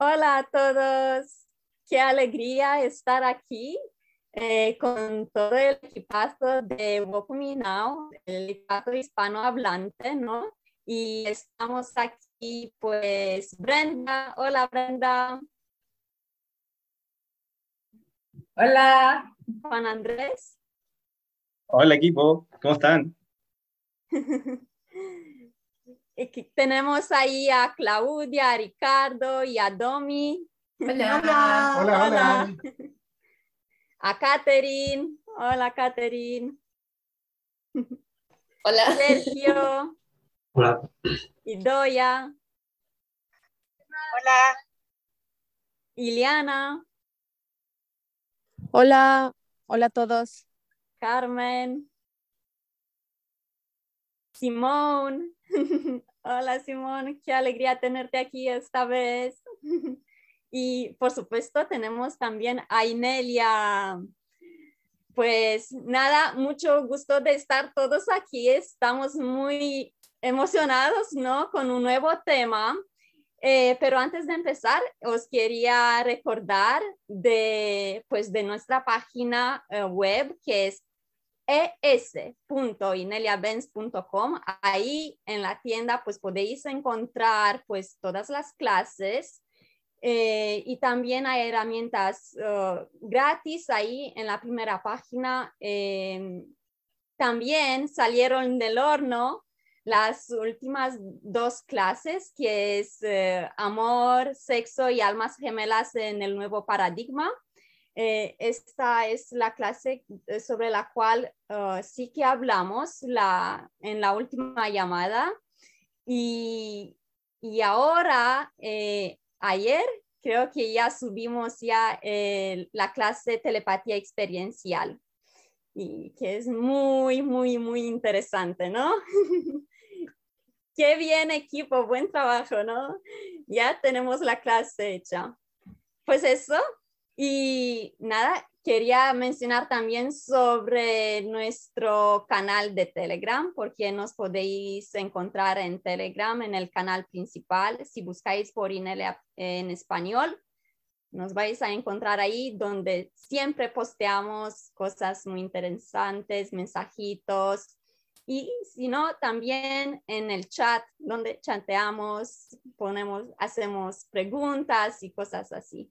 Hola a todos, qué alegría estar aquí eh, con todo el equipazo de Welcome Now, el equipazo hispanohablante, ¿no? Y estamos aquí, pues, Brenda. Hola, Brenda. Hola. Juan Andrés. Hola, equipo. ¿Cómo están? tenemos ahí a Claudia, a Ricardo y a Domi. Hola. Hola, hola. A Catherine. Hola, Catherine. Hola. Sergio. Hola. Y Doya. Hola. Iliana. Hola, hola a todos. Carmen. Simón. Hola Simón, qué alegría tenerte aquí esta vez. Y por supuesto tenemos también a Inelia. Pues nada, mucho gusto de estar todos aquí. Estamos muy emocionados, ¿no? Con un nuevo tema. Eh, pero antes de empezar, os quería recordar de, pues, de nuestra página eh, web que es es.ineliabenz.com. Ahí en la tienda pues podéis encontrar pues todas las clases eh, y también hay herramientas uh, gratis ahí en la primera página. Em, también salieron del horno las últimas dos clases, que es eh, amor, sexo y almas gemelas en el nuevo paradigma. Eh, esta es la clase eh, sobre la cual uh, sí que hablamos la, en la última llamada. Y, y ahora, eh, ayer, creo que ya subimos ya la clase telepatía experiencial. Y que es muy, muy, muy interesante, ¿no? Qué bien equipo, buen trabajo, ¿no? Ya tenemos la clase hecha. Pues eso, y nada, quería mencionar también sobre nuestro canal de Telegram, porque nos podéis encontrar en Telegram, en el canal principal. Si buscáis por Inelia en español, nos vais a encontrar ahí donde siempre posteamos cosas muy interesantes, mensajitos. Y si no, también en el chat, donde chateamos, ponemos, hacemos preguntas y cosas así.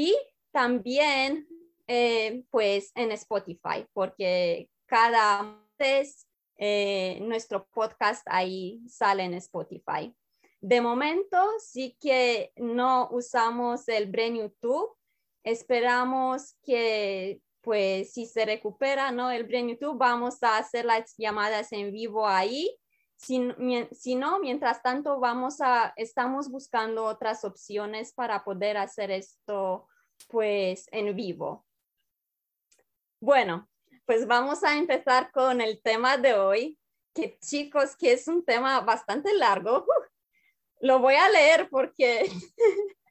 Y también, eh, pues, en Spotify, porque cada vez eh, nuestro podcast ahí sale en Spotify. De momento, sí que no usamos el Brain YouTube. Esperamos que, pues, si se recupera, ¿no? El Brain YouTube, vamos a hacer las llamadas en vivo ahí. Si, si, no, mientras tanto, vamos a, estamos buscando otras opciones para poder hacer esto pues en vivo. Bueno, pues vamos a empezar con el tema de hoy, que chicos, que es un tema bastante largo. Lo voy a leer porque,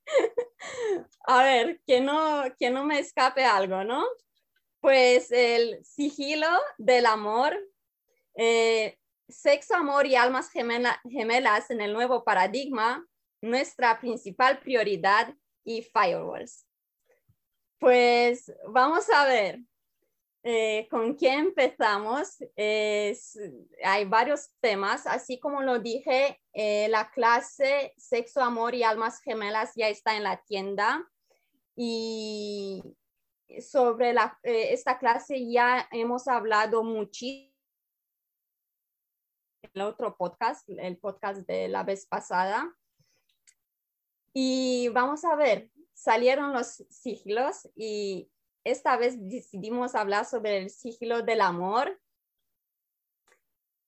a ver, que no, que no me escape algo, ¿no? Pues el sigilo del amor, eh, sexo, amor y almas gemelas en el nuevo paradigma, nuestra principal prioridad y firewalls. Pues vamos a ver. Eh, ¿Con qué empezamos? hay varios temas, así como lo dije, eh, la clase Sexo, Amor y Almas Gemelas ya está en la tienda y sobre eh, esta clase ya hemos hablado muchísimo el otro podcast, el podcast de la vez pasada. Y vamos a ver, salieron los sigilos y esta vez decidimos hablar sobre el sigilo del amor.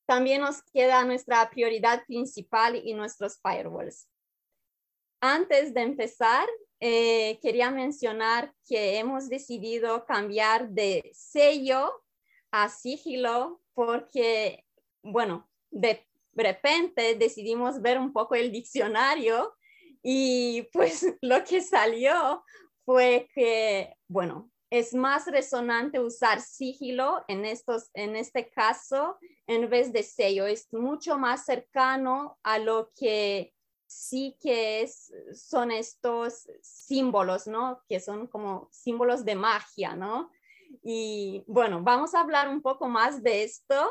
También nos queda nuestra prioridad principal y nuestros firewalls. Antes de empezar, eh, quería mencionar que hemos decidido cambiar de sello a sigilo porque, bueno, de repente decidimos ver un poco el diccionario y pues lo que salió fue que, bueno, es más resonante usar sigilo en, estos, en este caso en vez de sello. Es mucho más cercano a lo que sí que es, son estos símbolos, ¿no? Que son como símbolos de magia, ¿no? Y bueno, vamos a hablar un poco más de esto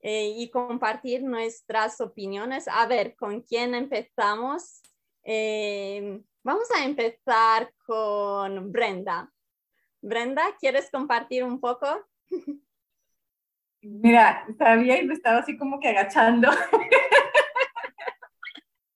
eh, y compartir nuestras opiniones. A ver, ¿con quién empezamos? Eh, vamos a empezar con Brenda. Brenda, ¿quieres compartir un poco? Mira, y me estaba así como que agachando.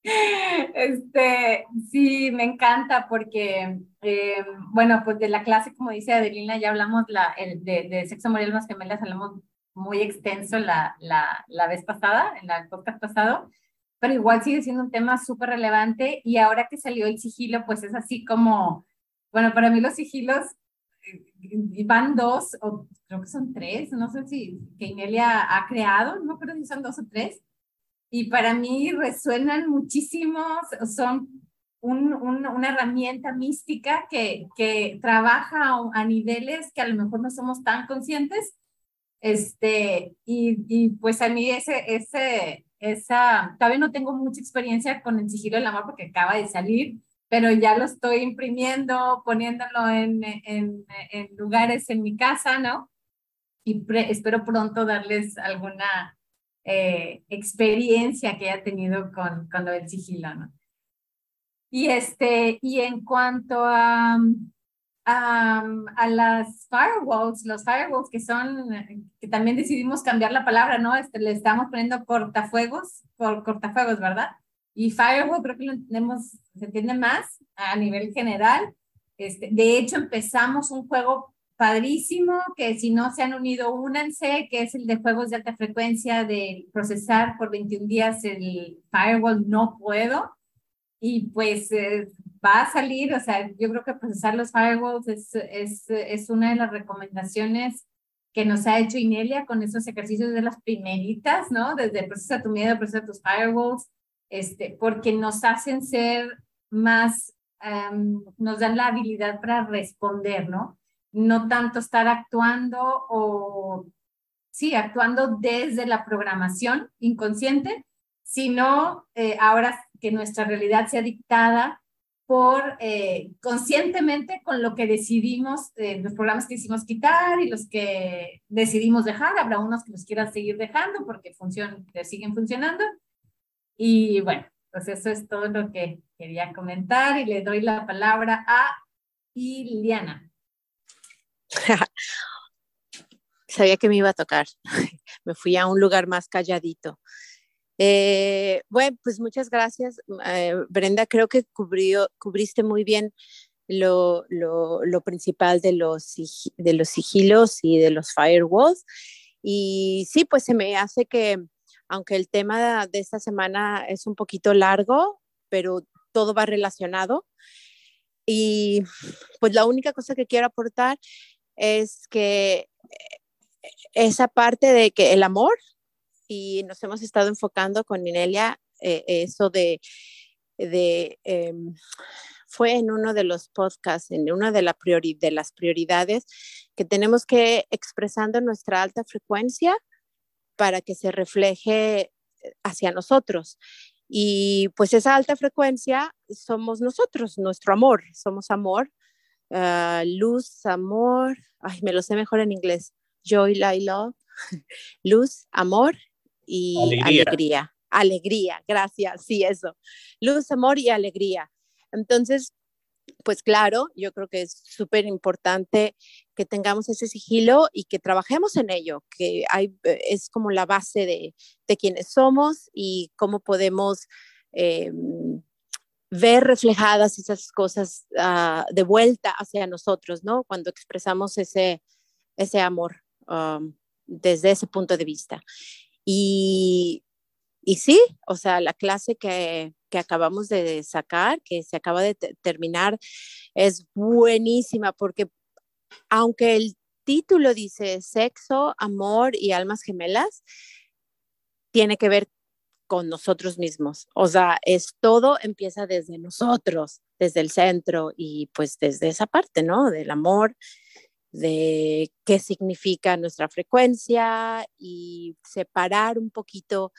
Este, sí, me encanta porque, eh, bueno, pues de la clase, como dice Adelina, ya hablamos la, el, de, de sexo moral más gemelas, hablamos muy extenso la, la, la vez pasada, en la podcast pasado, pero igual sigue siendo un tema súper relevante y ahora que salió el sigilo, pues es así como, bueno, para mí los sigilos eh, van dos, o creo que son tres, no sé si que Inelia ha creado, no creo si son dos o tres, y para mí resuenan muchísimo, son un, un, una herramienta mística que, que trabaja a, niveles que a lo mejor no somos tan conscientes. Este, y, y pues a mí ese, ese, esa, todavía no tengo mucha experiencia con el sigilo del amor porque acaba de salir, pero ya lo estoy imprimiendo, poniéndolo en, en, lugares en mi casa, ¿no? Y espero pronto darles alguna eh, experiencia que haya tenido con, con lo del sigilo, ¿no? Y, este, y en cuanto a, a, a, las firewalls, los firewalls que son, que también decidimos cambiar la palabra, ¿no? Este, le estamos poniendo cortafuegos, por cortafuegos, ¿verdad? Y firewall creo que lo entendemos, se entiende más a nivel general. Este, de hecho, empezamos un juego padrísimo, que si no se han unido, únanse, que es el de juegos de alta frecuencia de procesar por 21 días el firewall No Puedo. Y pues eh, va a salir, o sea, yo creo que procesar los firewalls es, es, es una de las recomendaciones que nos ha hecho Inelia con esos ejercicios de las primeritas, ¿no? Desde procesa tu miedo, procesa tus firewalls, este, porque nos hacen ser más, um, nos dan la habilidad para responder, ¿no? no tanto estar actuando o, sí, actuando desde la programación inconsciente, sino eh, ahora que nuestra realidad sea dictada por eh, conscientemente con lo que decidimos, eh, los programas que hicimos quitar y los que decidimos dejar. Habrá unos que los quieran seguir dejando porque funcionan, siguen funcionando. Y bueno, pues eso es todo lo que quería comentar y le doy la palabra a Iliana. Sabía que me iba a tocar. me fui a un lugar más calladito. Eh, bueno, pues muchas gracias, eh, Brenda. Creo que cubrió, cubriste muy bien lo, lo, lo, principal de los, de los sigilos y de los firewalls. Y sí, pues se me hace que, aunque el tema de esta semana es un poquito largo, pero todo va relacionado. Y pues la única cosa que quiero aportar es que eh, esa parte de que el amor, y nos hemos estado enfocando con Inelia, eh, eso de, de em, fue en uno de los podcasts, en una de, la priori de las prioridades que tenemos que expresando nuestra alta frecuencia para que se refleje hacia nosotros. Y pues esa alta frecuencia somos nosotros, nuestro amor, somos amor, uh, luz, amor, ay, me lo sé mejor en inglés, joy, light, love, luz, amor y alegría. alegría. Alegría, gracias, sí, eso. Luz, amor y alegría. Entonces, pues claro, yo creo que es súper importante que tengamos ese sigilo y que trabajemos en ello, que hay, es como la base de, de quienes somos y cómo podemos eh, ver reflejadas esas cosas uh, de vuelta hacia nosotros, ¿no? Cuando expresamos ese, ese amor um, desde ese punto de vista. Y, y sí, o sea, la clase que, que, acabamos de sacar, que se acaba de terminar, es buenísima porque aunque el título dice sexo, amor y almas gemelas, tiene que ver con nosotros mismos. O sea, es todo empieza desde nosotros, desde el centro y pues desde esa parte, ¿no? Del amor, de qué significa nuestra frecuencia y separar un poquito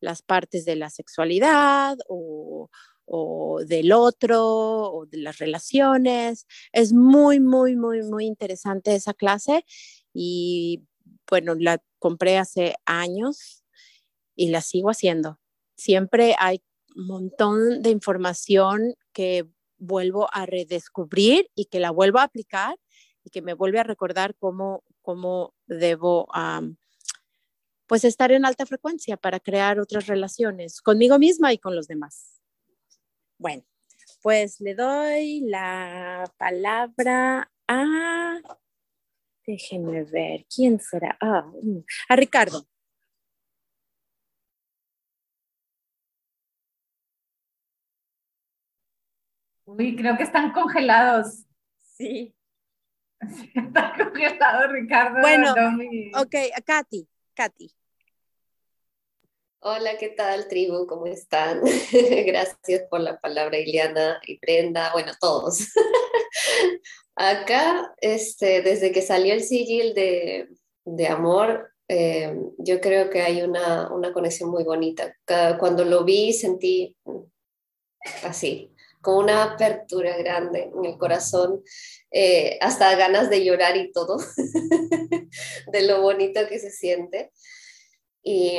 las partes de la sexualidad o, o del otro o de las relaciones. Es muy, muy, muy, muy interesante esa clase y bueno, la compré hace años y la sigo haciendo. Siempre hay un montón de información que vuelvo a redescubrir y que la vuelvo a aplicar y que me vuelve a recordar cómo, cómo debo pues estar en alta frecuencia para crear otras relaciones conmigo misma y con los demás. Bueno, pues le doy la palabra a, déjenme ver, ¿quién será? Ah, mm, a Ricardo. Uy, creo que están congelados. Sí. Está congelado, Ricardo. Bueno, ok, Katy, Katy. Hola, ¿qué tal, tribu? ¿Cómo están? Gracias por la palabra, Iliana y Brenda, bueno, todos. Acá, este, desde que salió el sigil de, de amor, eh, yo creo que hay una, una conexión muy bonita. Cuando lo vi, sentí así, con una apertura grande en el corazón, eh, hasta ganas de llorar y todo, de lo bonito que se siente. Y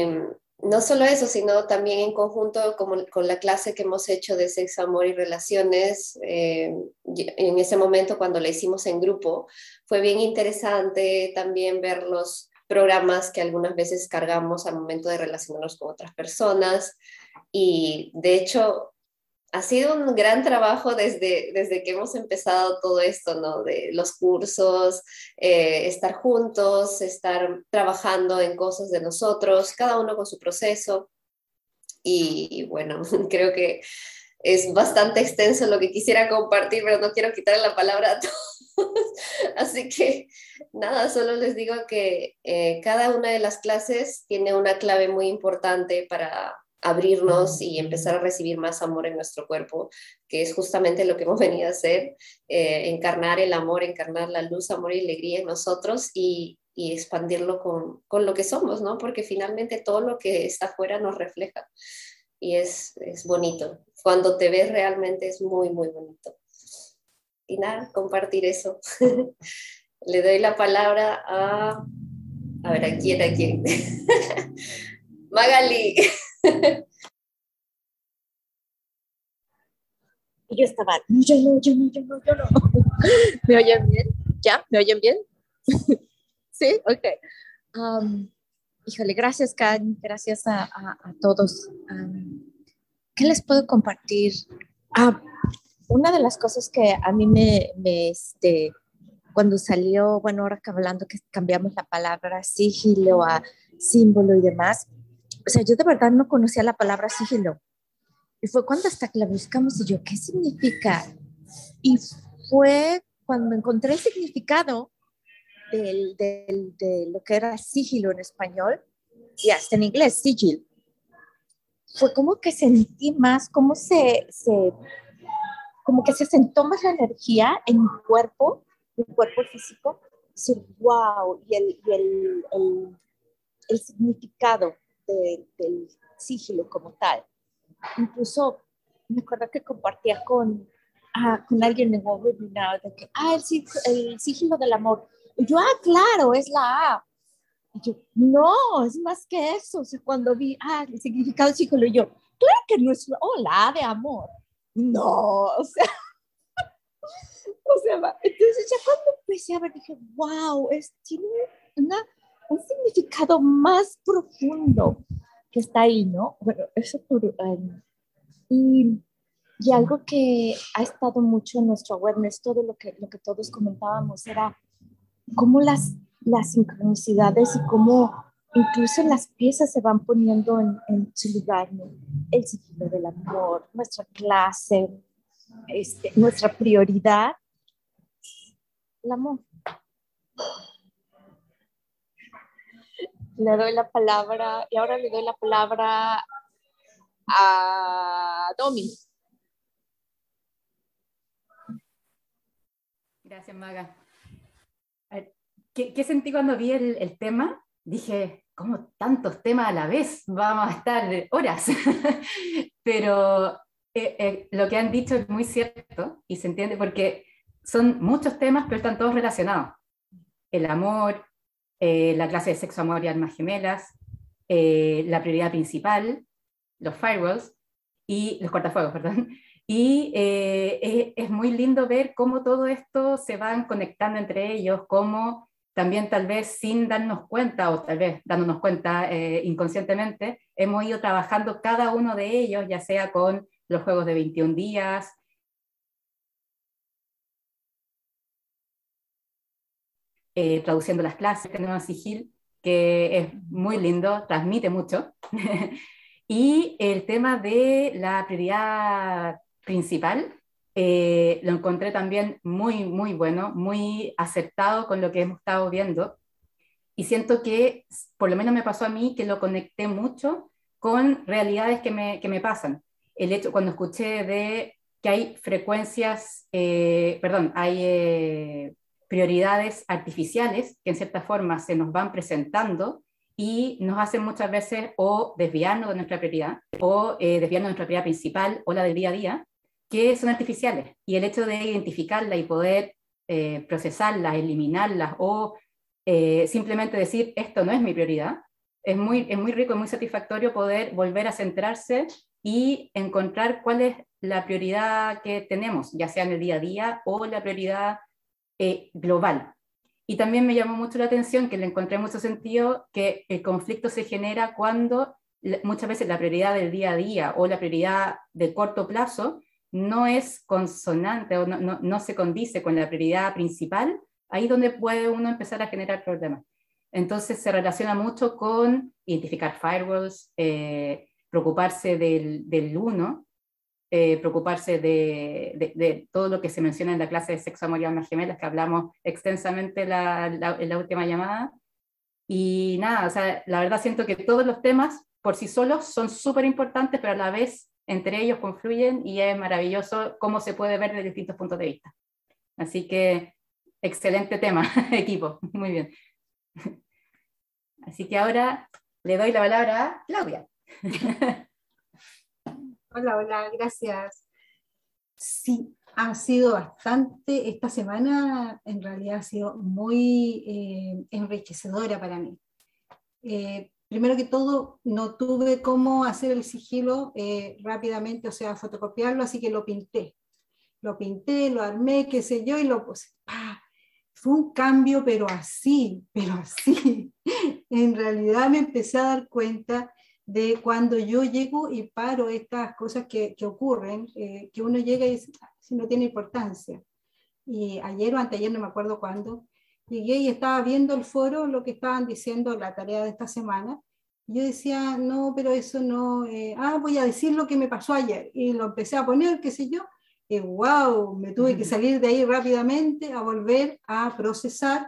no solo eso, sino también en conjunto como, con la clase que hemos hecho de sexo, amor y relaciones, eh, en ese momento cuando la hicimos en grupo, fue bien interesante también ver los programas que algunas veces cargamos al momento de relacionarnos con otras personas. Y de hecho, ha sido un gran trabajo desde, desde que hemos empezado todo esto, ¿no? De los cursos, eh, estar juntos, estar trabajando en cosas de nosotros, cada uno con su proceso. Y bueno, creo que es bastante extenso lo que quisiera compartir, pero no quiero quitarle la palabra a todos. Así que nada, solo les digo que eh, cada una de las clases tiene una clave muy importante para, abrirnos y empezar a recibir más amor en nuestro cuerpo, que es justamente lo que hemos venido a hacer, eh, encarnar el amor, encarnar la luz, amor y alegría en nosotros y, expandirlo con, con, lo que somos, ¿no? Porque finalmente todo lo que está afuera nos refleja y es, es bonito. Cuando te ves realmente es muy, muy bonito. Y nada, compartir eso. Le doy la palabra a... A ver, ¿a quién? ¿A quién? Magali. Y yo estaba, no, yo no, yo no, yo no, yo no. ¿Me oyen bien? ¿Ya? ¿Me oyen bien? sí, ok. híjole, gracias, Karen, gracias a, a, todos. ¿Qué les puedo compartir? Ah, una de las cosas que a mí me, me, este, cuando salió, bueno, ahora que hablando que cambiamos la palabra sigilo a símbolo y demás, o sea, yo de verdad no conocía la palabra sigilo. Y fue cuando hasta que la buscamos y yo, ¿qué significa? Y fue cuando encontré el significado del, del, de lo que era sigilo en español y hasta en inglés, sigil. Fue como que sentí más cómo se, se como que se sentó más la energía en mi cuerpo, mi cuerpo físico, decir, wow, y el, y el, el, el significado del sigilo como tal. Incluso me acuerdo que compartía con, ah, con alguien en un webinar de que, ah, el, sigilo del amor. Y yo, ah, claro, es la A. Y yo, no, es más que eso. O sea, cuando vi, ah, el significado del sigilo, yo, claro que no es, oh, la A de amor. No, o sea, o sea, entonces ya cuando empecé a ver, dije, wow, es, tiene una un significado más profundo que está ahí, ¿no? Bueno, eso por, um, y, y, algo que ha estado mucho en nuestro awareness, todo lo que, lo que todos comentábamos, era cómo las, las sincronicidades y cómo incluso las piezas se van poniendo en, en su lugar, ¿no? El signo del amor, nuestra clase, este, nuestra prioridad, el amor le doy la palabra y ahora le doy la palabra a Domi. Gracias, Maga. ¿Qué, sentí cuando vi el, tema? Dije, ¿cómo tantos temas a la vez? Vamos a estar horas. Pero eh, eh, lo que han dicho es muy cierto y se entiende porque son muchos temas, pero están todos relacionados. El amor, eh, la clase de sexo, amor y almas gemelas, la prioridad principal, los firewalls y los cortafuegos, perdón. Y es, es, muy lindo ver cómo todo esto se van conectando entre ellos, cómo también tal vez sin darnos cuenta o tal vez dándonos cuenta inconscientemente, hemos ido trabajando cada uno de ellos, ya sea con los juegos de 21 días. Eh, traduciendo las clases, tenemos Sigil, que es muy lindo, transmite mucho. y el tema de la prioridad principal, eh, lo encontré también muy, muy bueno, muy acertado con lo que hemos estado viendo. Y siento que, por lo menos me pasó a mí, que lo conecté mucho con realidades que me, que me pasan el hecho, cuando escuché de que hay frecuencias, eh, perdón, hay eh, prioridades artificiales que en cierta forma se nos van presentando y nos hacen muchas veces o desviarnos de nuestra prioridad o eh, desviarnos de nuestra prioridad principal o la del día a día, que son artificiales. Y el hecho de identificarla y poder eh, procesarlas, eliminarlas o simplemente decir esto no es mi prioridad, es muy, es muy rico, y muy satisfactorio poder volver a centrarse y encontrar cuál es la prioridad que tenemos, ya sea en el día a día o la prioridad eh, global. Y también me llamó mucho la atención que le encontré mucho sentido que el conflicto se genera cuando muchas veces la prioridad del día a día o la prioridad de corto plazo no es consonante o no, no, se condice con la prioridad principal, ahí donde puede uno empezar a generar problemas. Entonces se relaciona mucho con identificar firewalls, eh, preocuparse del, del uno, eh, preocuparse de, de, todo lo que se menciona en la clase de sexo, amor y almas gemelas, que hablamos extensamente la, en la última llamada. Y nada, o sea, la verdad siento que todos los temas por sí solos son súper importantes, pero a la vez entre ellos confluyen y es maravilloso cómo se puede ver de distintos puntos de vista. Así que excelente tema, equipo, muy bien. Así que ahora le doy la palabra a Claudia. hola, hola, gracias. Sí, ha sido bastante, esta semana en realidad ha sido muy eh, enriquecedora para mí. Eh, primero que todo, no tuve cómo hacer el sigilo eh, rápidamente, o sea, fotocopiarlo, así que lo pinté. Lo pinté, lo armé, qué sé yo, y lo puse. Fue un cambio, pero así, pero así. en realidad me empecé a dar cuenta de cuando yo llego y paro estas cosas que, que ocurren, eh, que uno llega y dice, ah, si no tiene importancia. Y ayer o anteayer, no me acuerdo cuándo, llegué y estaba viendo el foro, lo que estaban diciendo, la tarea de esta semana. Yo decía, no, pero eso no, eh, ah, voy a decir lo que me pasó ayer. Y lo empecé a poner, qué sé yo, y wow, me tuve que salir de ahí rápidamente a volver a procesar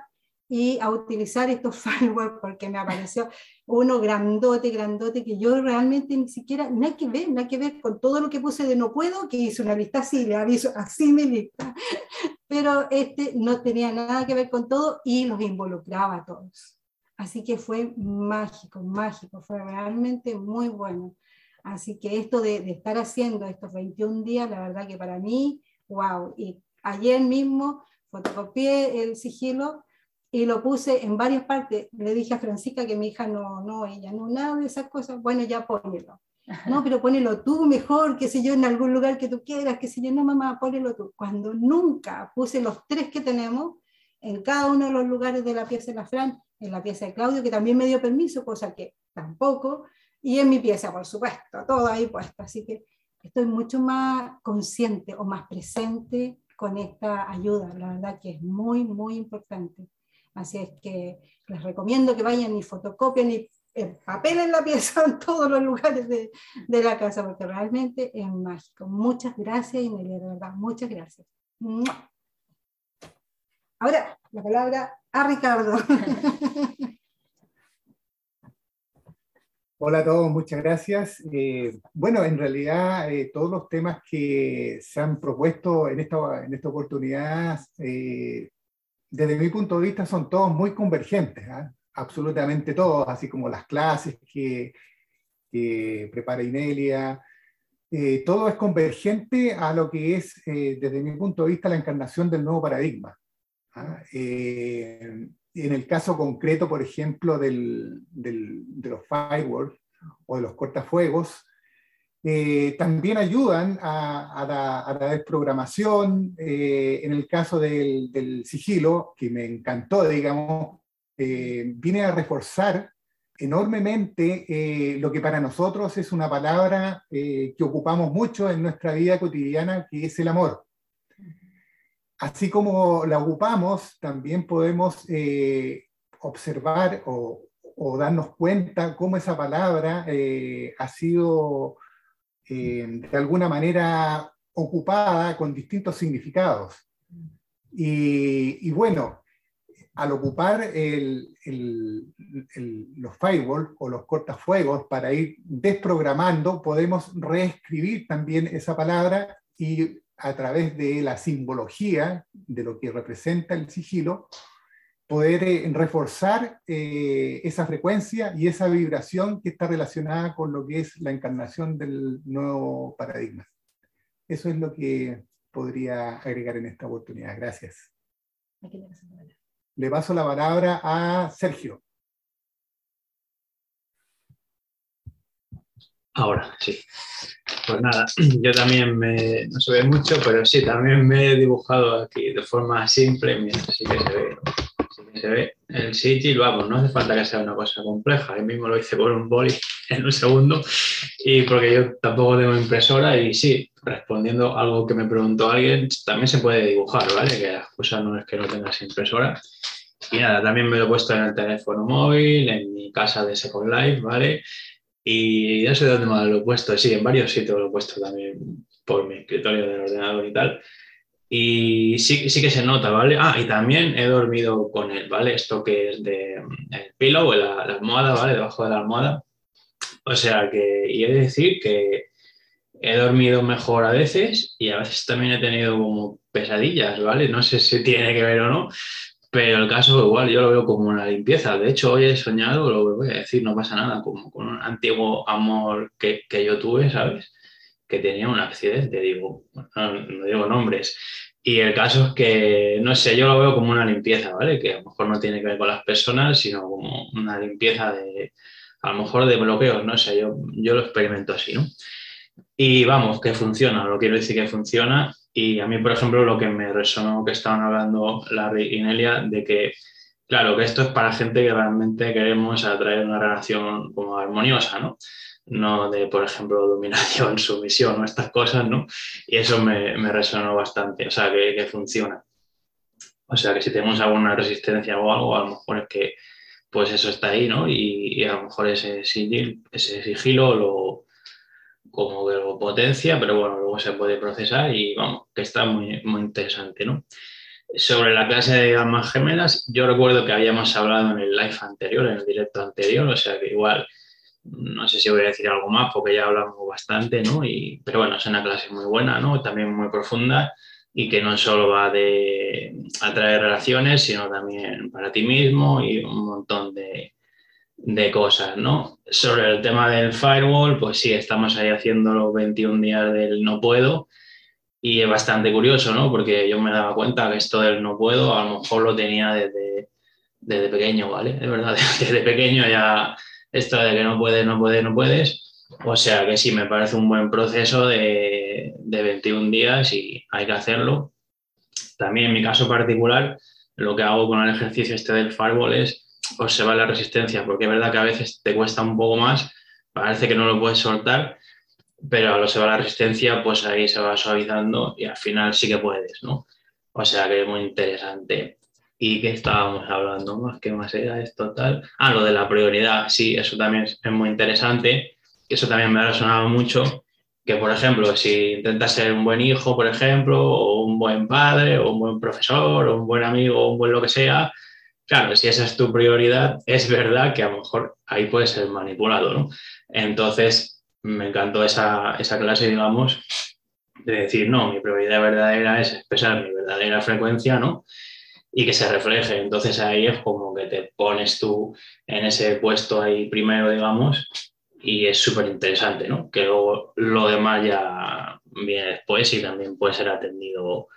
y a utilizar estos firewalls porque me apareció uno grandote, grandote, que yo realmente ni siquiera, nada que ver, nada que ver con todo lo que puse de no puedo, que hice una lista así, le aviso, así mi lista, pero este no tenía nada que ver con todo y los involucraba a todos. Así que fue mágico, mágico, fue realmente muy bueno. Así que esto de, de estar haciendo estos 21 días, la verdad que para mí, wow, y ayer mismo fotocopié el sigilo y lo puse en varias partes. Le dije a Francisca que mi hija no, no, ella no, nada de esas cosas. Bueno, ya ponelo. No, pero ponelo tú mejor, qué sé yo, en algún lugar que tú quieras, qué sé yo, no, mamá, ponelo tú. Cuando nunca puse los tres que tenemos en cada uno de los lugares de la pieza de la Fran, en la pieza de Claudio, que también me dio permiso, cosa que tampoco, y en mi pieza, por supuesto, todo ahí puesto. Así que estoy mucho más consciente o más presente con esta ayuda, la verdad que es muy, muy importante. Así es que les recomiendo que vayan y fotocopien y papel en la pieza en todos los lugares de, la casa, porque realmente es mágico. Muchas gracias, Inelia, de verdad, muchas gracias. Ahora, la palabra a Ricardo. Hola a todos, muchas gracias. Eh, bueno, en realidad eh, todos los temas que se han propuesto en esta, en esta oportunidad eh, desde mi punto de vista, son todos muy convergentes, ¿ah? absolutamente todos, así como las clases que, prepara Inelia, eh, todo es convergente a lo que es, eh, desde mi punto de vista, la encarnación del nuevo paradigma. ¿ah? Eh, en el caso concreto, por ejemplo, del, de los firewalls o de los cortafuegos, también ayudan a, la, desprogramación. en el caso del, del, sigilo, que me encantó, digamos, viene a reforzar enormemente eh, lo que para nosotros es una palabra eh, que ocupamos mucho en nuestra vida cotidiana, que es el amor. Así como la ocupamos, también podemos eh, observar o, darnos cuenta cómo esa palabra ha sido de alguna manera ocupada con distintos significados. Y, bueno, al ocupar los firewalls o los cortafuegos para ir desprogramando, podemos reescribir también esa palabra y a través de la simbología de lo que representa el sigilo, poder eh, reforzar eh, esa frecuencia y esa vibración que está relacionada con lo que es la encarnación del nuevo paradigma. Eso es lo que podría agregar en esta oportunidad. Gracias le paso la palabra a Sergio. Ahora, sí. Pues nada, yo también me, no se ve mucho, pero sí, también me he dibujado aquí de forma simple, mira, sí que se ve, se ve el sigil, vamos, no hace falta que sea una cosa compleja, yo mismo lo hice con un boli en un segundo y porque yo tampoco tengo impresora y sí, respondiendo algo que me preguntó alguien, también se puede dibujar, ¿vale? Que las cosas no es que no tengas impresora. Y nada, también me lo he puesto en el teléfono móvil, en mi casa de Second Life, ¿vale? Y no sé dónde me lo he puesto, sí, en varios sitios lo he puesto también por mi escritorio del ordenador y tal. Y sí, sí que se nota, ¿vale? Ah, y también he dormido con él, ¿vale? Esto que es de el pillow, la, la almohada, ¿vale? Debajo de la almohada. O sea que, y he de decir que he dormido mejor a veces y a veces también he tenido como pesadillas, ¿vale? No sé si tiene que ver o no, pero el caso igual yo lo veo como una limpieza. De hecho, hoy he soñado, lo voy a decir, no pasa nada, como con un antiguo amor que, que yo tuve, ¿sabes? Que tenía un accidente, digo, no, no, digo nombres. Y el caso es que, no sé, yo lo veo como una limpieza, ¿vale? Que a lo mejor no tiene que ver con las personas, sino como una limpieza de, a lo mejor de bloqueos, no sé, yo, yo lo experimento así, ¿no? Y vamos, que funciona, lo quiero decir que funciona. Y a mí, por ejemplo, lo que me resonó que estaban hablando Larry y Nelia, de que, claro, que esto es para gente que realmente queremos atraer una relación como armoniosa, ¿no? No de, por ejemplo, dominación, sumisión o estas cosas, ¿no? Y eso me, me resonó bastante, o sea, que, que, funciona. O sea, que si tenemos alguna resistencia o algo, a lo mejor es que, pues eso está ahí, ¿no? Y, y a lo mejor ese, sigil, ese sigilo lo como que lo potencia, pero bueno, luego se puede procesar y vamos, que está muy, muy interesante, ¿no? Sobre la clase de almas gemelas, yo recuerdo que habíamos hablado en el live anterior, en el directo anterior, o sea que igual, no sé si voy a decir algo más porque ya hablamos bastante, ¿no? Y, pero bueno, es una clase muy buena, ¿no? También muy profunda y que no solo va de atraer relaciones, sino también para ti mismo y un montón de, de cosas, ¿no? Sobre el tema del firewall, pues sí, estamos ahí haciendo los 21 días del no puedo y es bastante curioso, ¿no? Porque yo me daba cuenta que esto del no puedo a lo mejor lo tenía desde, desde pequeño, ¿vale? De verdad, desde pequeño ya esto de que no puedes, no puedes, no puedes. O sea que sí, me parece un buen proceso de, de 21 días y hay que hacerlo. También en mi caso particular, lo que hago con el ejercicio este del firewall es observar la resistencia, porque es verdad que a veces te cuesta un poco más, parece que no lo puedes soltar, pero al observar la resistencia, pues ahí se va suavizando y al final sí que puedes, ¿no? O sea que es muy interesante. ¿Y qué estábamos hablando más? ¿Qué más era esto? Ah, lo de la prioridad, sí, eso también es muy interesante. Eso también me ha resonado mucho. Que, por ejemplo, si intentas ser un buen hijo, por ejemplo, o un buen padre, o un buen profesor, o un buen amigo, o un buen lo que sea, Claro, si esa es tu prioridad, es verdad que a lo mejor ahí puede ser manipulado, ¿no? Entonces, me encantó esa, esa clase, digamos, de decir, no, mi prioridad verdadera es expresar mi verdadera frecuencia, ¿no? Y que se refleje. Entonces ahí es como que te pones tú en ese puesto ahí primero, digamos, y es súper interesante, ¿no? Que luego lo demás ya viene después y también puede ser atendido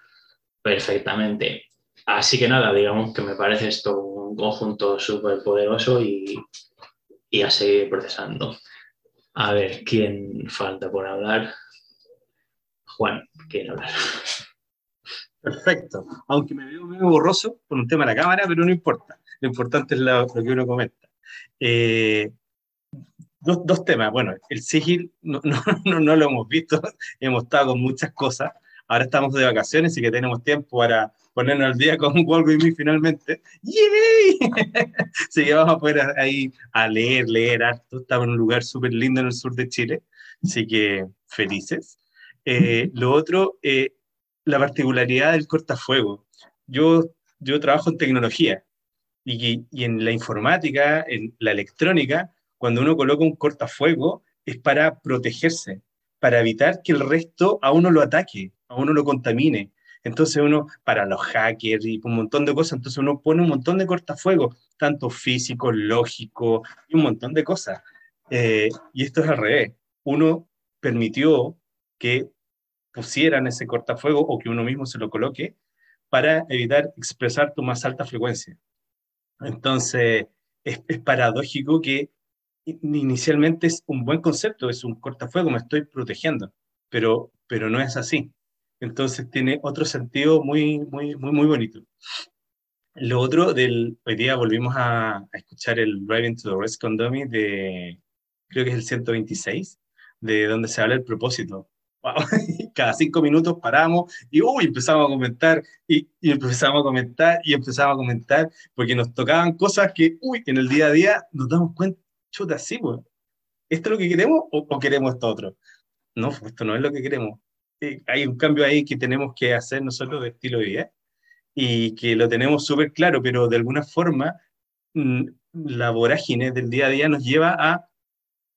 perfectamente. Así que nada, digamos que me parece esto un conjunto súper poderoso y, y a seguir procesando. A ver, ¿quién falta por hablar? Juan, ¿quién hablar? Perfecto. Aunque me veo medio borroso por un tema de la cámara, pero no importa. Lo importante es lo, que uno comenta. Eh, dos, dos, temas. Bueno, el sigil no, no, no, lo hemos visto. hemos estado con muchas cosas. Ahora estamos de vacaciones y que tenemos tiempo para ponernos al día con Walk With Me finalmente. ¡Yay! Así que vamos a poder ahí a leer, leer harto. Estamos en un lugar súper lindo en el sur de Chile, así que felices. Eh, lo otro, eh, la particularidad del cortafuego. Yo, yo trabajo en tecnología y, y en la informática, en la electrónica, cuando uno coloca un cortafuego es para protegerse, para evitar que el resto a uno lo ataque, a uno lo contamine. Entonces uno, para los hackers y un montón de cosas, entonces uno pone un montón de cortafuegos, tanto físico, lógico, y un montón de cosas. Eh, y esto es al revés. Uno permitió que pusieran ese cortafuego o que uno mismo se lo coloque para evitar expresar tu más alta frecuencia. Entonces, es, paradójico que inicialmente es un buen concepto, es un cortafuego, me estoy protegiendo, pero, pero no es así. Entonces tiene otro sentido muy, muy, muy, muy bonito. Lo otro del, hoy día volvimos a, escuchar el Driving to the Rest Condomi de, creo que es el 126, de donde se habla el propósito. Cada cinco minutos paramos y uy, empezamos a comentar y, y, empezamos a comentar y empezamos a comentar porque nos tocaban cosas que, uy, en el día a día nos damos cuenta, chuta, sí, pues, ¿esto es lo que queremos o, o queremos esto otro? No, pues, esto no es lo que queremos hay un cambio ahí que tenemos que hacer nosotros de estilo de vida y que lo tenemos súper claro, pero de alguna forma mm, la vorágine del día a día nos lleva a,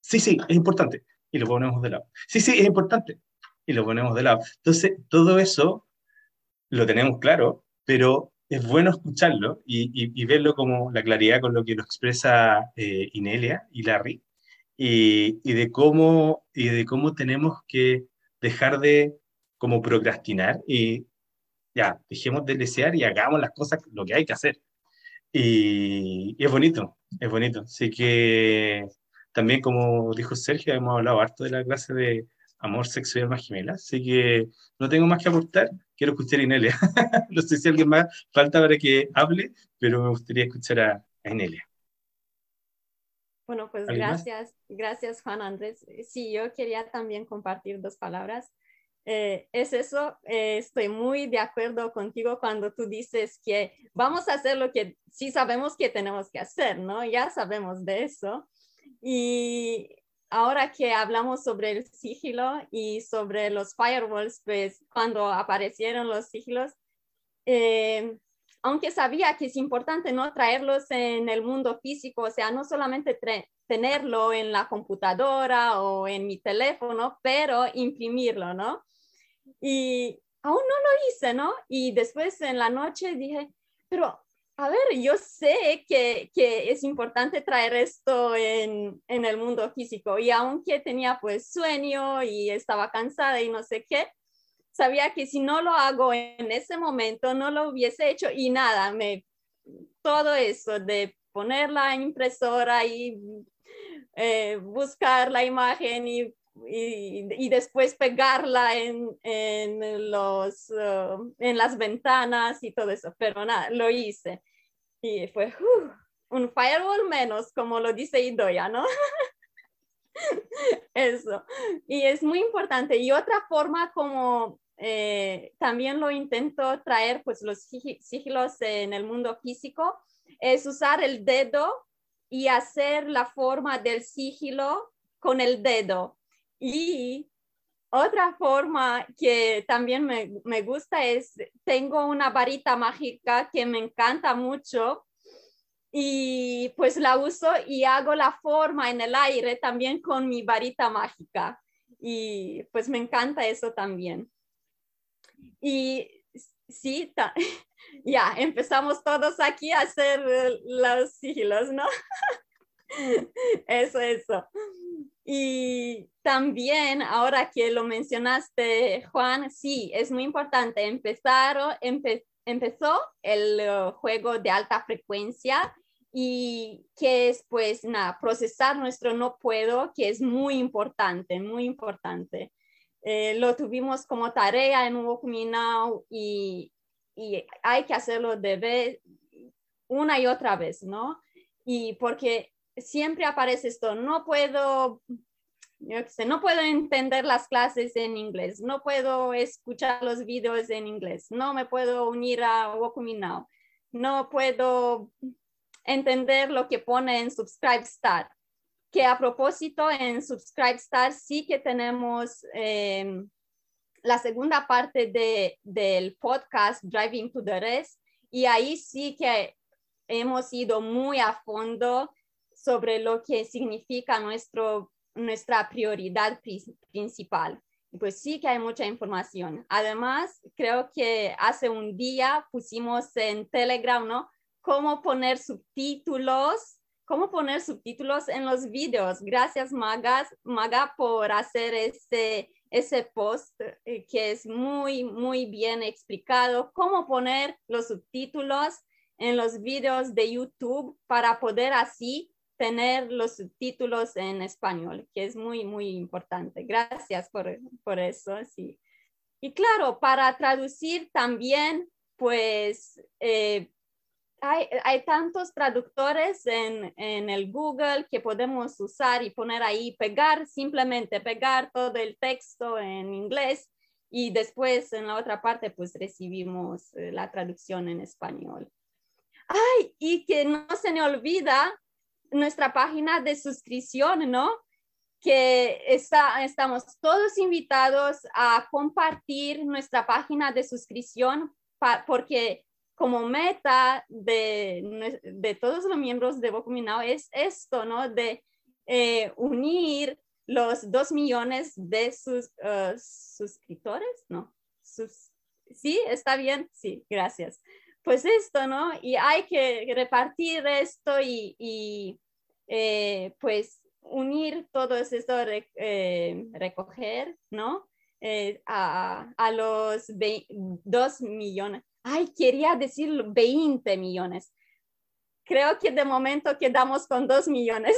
sí, sí, es importante, y lo ponemos de lado. Sí, sí, es importante, y lo ponemos de lado. Entonces, todo eso lo tenemos claro, pero es bueno escucharlo y, y, verlo como la claridad con lo que lo expresa eh, Inelia y Larry, y, y, de cómo, y de cómo tenemos que dejar de como procrastinar y ya, dejemos de desear y hagamos las cosas, lo que hay que hacer. Y, es bonito, es bonito. Así que también, como dijo Sergio, hemos hablado harto de la clase de amor, sexo y alma gemela, así que no tengo más que aportar, quiero escuchar a Inelia. no sé si alguien más falta para que hable, pero me gustaría escuchar a, a Inelia. Bueno, pues gracias, gracias Juan Andrés. Sí, yo quería también compartir dos palabras. Eh, es eso, eh, estoy muy de acuerdo contigo cuando tú dices que vamos a hacer lo que sí sabemos que tenemos que hacer, ¿no? Ya sabemos de eso. Y ahora que hablamos sobre el sigilo y sobre los firewalls, pues cuando aparecieron los sigilos, eh, aunque sabía que es importante no traerlos en el mundo físico, o sea, no solamente tenerlo en la computadora o en mi teléfono, pero imprimirlo, ¿no? Y aún no lo hice, ¿no? Y después en la noche dije, pero a ver, yo sé que, que es importante traer esto en, en, el mundo físico y aunque tenía pues sueño y estaba cansada y no sé qué, sabía que si no lo hago en ese momento, no lo hubiese hecho y nada, me, todo eso de poner la impresora y eh, buscar la imagen y, y, después pegarla en, en los, uh, en las ventanas y todo eso, pero nada, lo hice. Y fue uh, un firewall menos, como lo dice Idoya, ¿no? Eso. Y es muy importante. Y otra forma como eh, también lo intento traer, pues los sigilos en el mundo físico, es usar el dedo y hacer la forma del sigilo con el dedo. Y otra forma que también me, me gusta es, tengo una varita mágica que me encanta mucho y pues la uso y hago la forma en el aire también con mi varita mágica. Y pues me encanta eso también. Y sí, ya empezamos todos aquí a hacer los sigilos, ¿no? eso, eso. Y también, ahora que lo mencionaste, Juan, sí, es muy importante. Empezaron, empezó el uh, juego de alta frecuencia y que es, pues, nada, procesar nuestro no puedo, que es muy importante, muy importante. Eh, lo tuvimos como tarea en Now y, y hay que hacerlo de vez, una y otra vez, ¿no? Y porque siempre aparece esto, no puedo, no puedo entender las clases en inglés, no puedo escuchar los videos en inglés, no me puedo unir a Me Now, no puedo entender lo que pone en Subscribe Star. Que a propósito, en Subscribe Star sí que tenemos em, la segunda parte de, del podcast Driving to the Rest y ahí sí que hemos ido muy a fondo sobre lo que significa nuestro, nuestra prioridad principal. Pues sí que hay mucha información. Además, creo que hace un día pusimos en Telegram, ¿no? Cómo poner subtítulos, cómo poner subtítulos en los videos. Gracias, Magas, Maga, por hacer ese, ese post eh, que es muy, muy bien explicado. Cómo poner los subtítulos en los videos de YouTube para poder así tener los subtítulos en español, que es muy, muy importante. Gracias por, por eso, sí. Y claro, para traducir también, pues eh, hay, hay, tantos traductores en, en, el Google que podemos usar y poner ahí, pegar, simplemente pegar todo el texto en inglés y después en la otra parte pues recibimos eh, la traducción en español. Ay, y que no se me olvida nuestra página de suscripción, ¿no? Que está, estamos todos invitados a compartir nuestra página de suscripción porque como meta de, de, todos los miembros de Bocuminao es esto, ¿no? De eh, unir los dos millones de sus uh, suscriptores, ¿no? Sus, ¿Sí? ¿Está bien? Sí, gracias pues esto, ¿no? Y hay que repartir esto y, eh, pues unir todo esto, eh, recoger, ¿no? Eh, a, a, los 2 millones. Ay, quería decir 20 millones. Creo que de momento quedamos con 2 millones.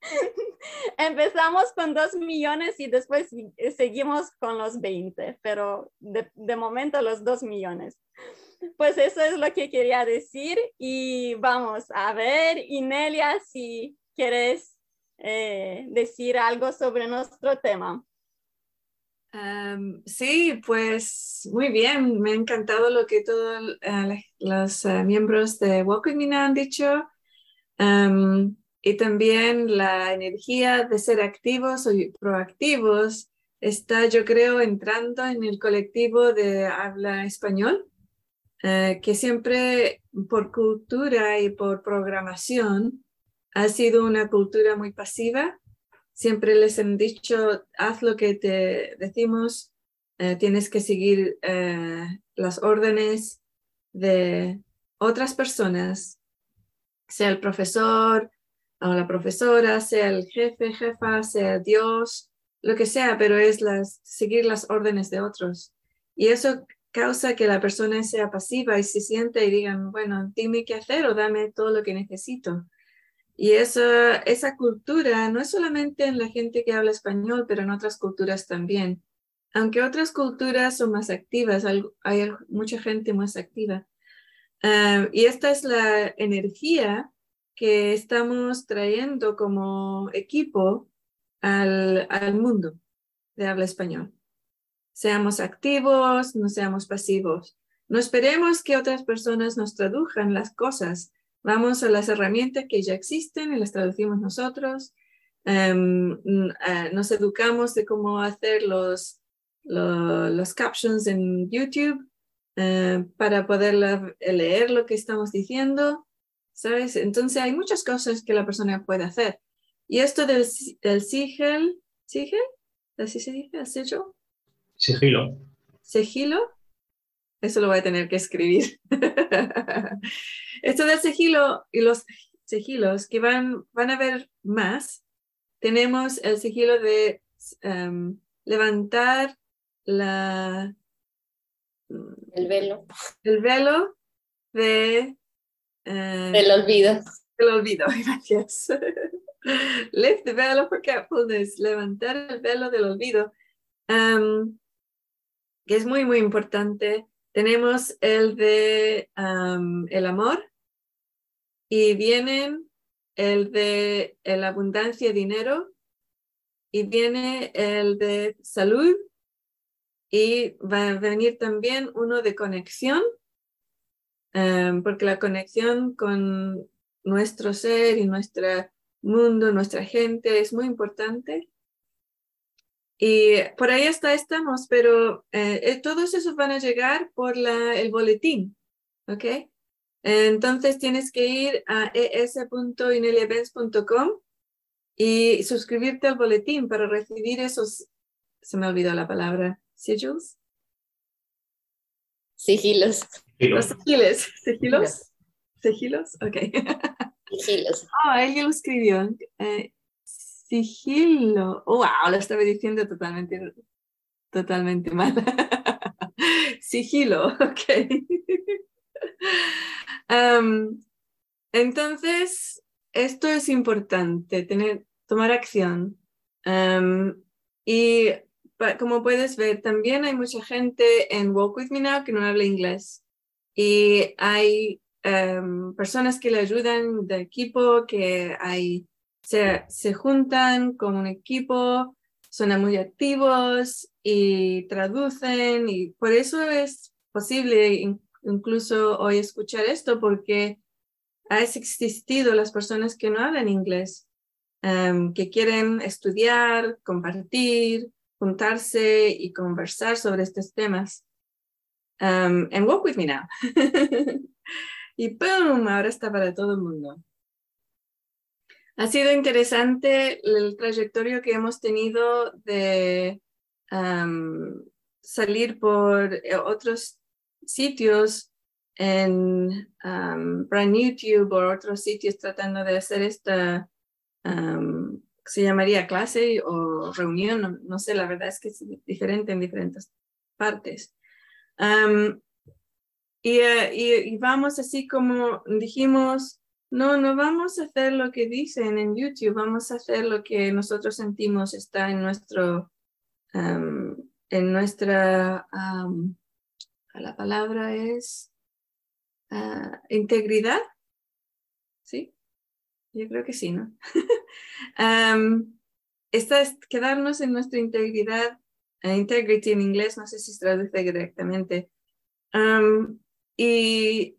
Empezamos con 2 millones y después seguimos con los 20, pero de, de momento los 2 millones. Pues eso es lo que quería decir y vamos a ver, Inelia, si quieres eh, decir algo sobre nuestro tema. sí, pues muy bien, me ha encantado lo que todos eh, los eh, miembros de Walking Me han dicho y también la energía de ser activos o proactivos está, yo creo, entrando en el colectivo de habla español. Eh, que siempre por cultura y por programación ha sido una cultura muy pasiva. Siempre les han dicho, haz lo que te decimos, eh, tienes que seguir eh, las órdenes de otras personas, sea el profesor o la profesora, sea el jefe, jefa, sea Dios, lo que sea, pero es las, seguir las órdenes de otros. Y eso causa que la persona sea pasiva y se siente y digan, bueno, dime qué hacer o dame todo lo que necesito. Y esa, esa cultura no es solamente en la gente que habla español, pero en otras culturas también. Aunque otras culturas son más activas, hay mucha gente más activa. Ah, y esta es la energía que estamos trayendo como equipo al, al mundo de habla español. Seamos activos, no seamos pasivos. No esperemos que otras personas nos tradujan las cosas. Vamos a las herramientas que ya existen y las traducimos nosotros. Em, eh, nos educamos de cómo hacer los, los, captions en YouTube eh, para poder leer lo que estamos diciendo. ¿Sabes? Entonces hay muchas cosas que la persona puede hacer. Y esto del, del sigil, ¿sigil? ¿Así se dice? ¿Has hecho? Sigilo. ¿Sigilo? Eso lo voy a tener que escribir. Esto del sigilo y los sigilos que van, van a ver más. Tenemos el sigilo de em, levantar la, el velo. El velo de... Eh, del olvido. Del olvido, gracias. Lift the veil of forgetfulness, levantar el velo del olvido, em, que es muy, muy importante. Tenemos el de em, el amor y vienen el de la abundancia de dinero y viene el de salud y va a venir también uno de conexión, em, porque la conexión con nuestro ser y nuestro mundo, nuestra gente es muy importante. Y por ahí está, estamos, pero eh, eh, todos esos van a llegar por la, el boletín, ¿ok? Entonces tienes que ir a es.inelievents.com y suscribirte al boletín para recibir esos, se me olvidó la palabra, sigils. Sigilos. Los sigiles. ¿Sigilos? ¿Sigilos? Ok. Sigilos. Oh, alguien lo escribió. Eh, sigilo. Oh, wow, lo estaba diciendo totalmente, totalmente mal. Sigilo, ok. Um, entonces, esto es importante, tener, tomar acción. Um, y como puedes ver, también hay mucha gente en Walk With Me Now que no habla inglés. Y hay em, personas que le ayudan de equipo, que hay, se, se juntan como un equipo, son muy activos y traducen. Y por eso es posible incluso hoy escuchar esto, porque ha existido las personas que no hablan inglés, em, que quieren estudiar, compartir, juntarse y conversar sobre estos temas. Um, and walk with me now. y ¡pum! Ahora está para todo el mundo. Ha sido interesante el trayectorio que hemos tenido de um, salir por eh, otros sitios en um, Brand YouTube o otros sitios tratando de hacer esta um, se llamaría clase o reunión, no, sé, la verdad es que es diferente en diferentes partes. y, eh, y, y, vamos así como dijimos, no, no vamos a hacer lo que dicen en YouTube, vamos a hacer lo que nosotros sentimos está en nuestro, en nuestra, la palabra es ah, integridad, ¿sí? Yo creo que sí, ¿no? esta es quedarnos en nuestra integridad, uh, integrity en inglés, no sé si se traduce directamente. y,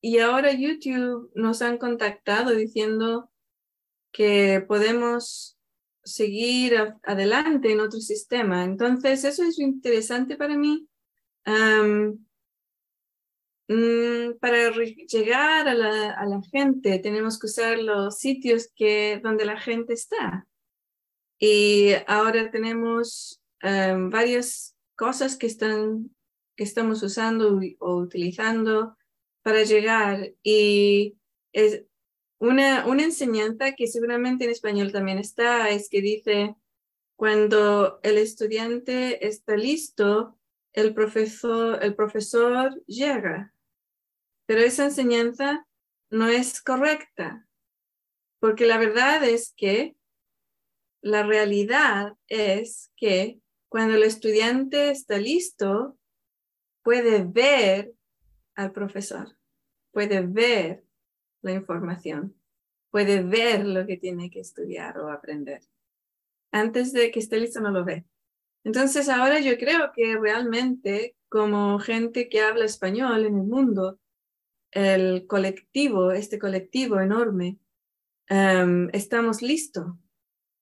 y ahora YouTube nos han contactado diciendo que podemos seguir adelante en otro sistema. Entonces, eso es interesante para mí. Mm, para llegar a la, gente tenemos que usar los sitios que, donde la gente está. Y ahora tenemos um, varias cosas que, están, que estamos usando o utilizando para llegar. Y es una, una enseñanza que seguramente en español también está, es que dice, cuando el estudiante está listo, el profesor, el profesor llega pero esa enseñanza no es correcta, porque la verdad es que la realidad es que cuando el estudiante está listo, puede ver al profesor, puede ver la información, puede ver lo que tiene que estudiar o aprender. Antes de que esté listo no lo ve. Entonces ahora yo creo que realmente como gente que habla español en el mundo, el colectivo, este colectivo enorme, em, estamos listos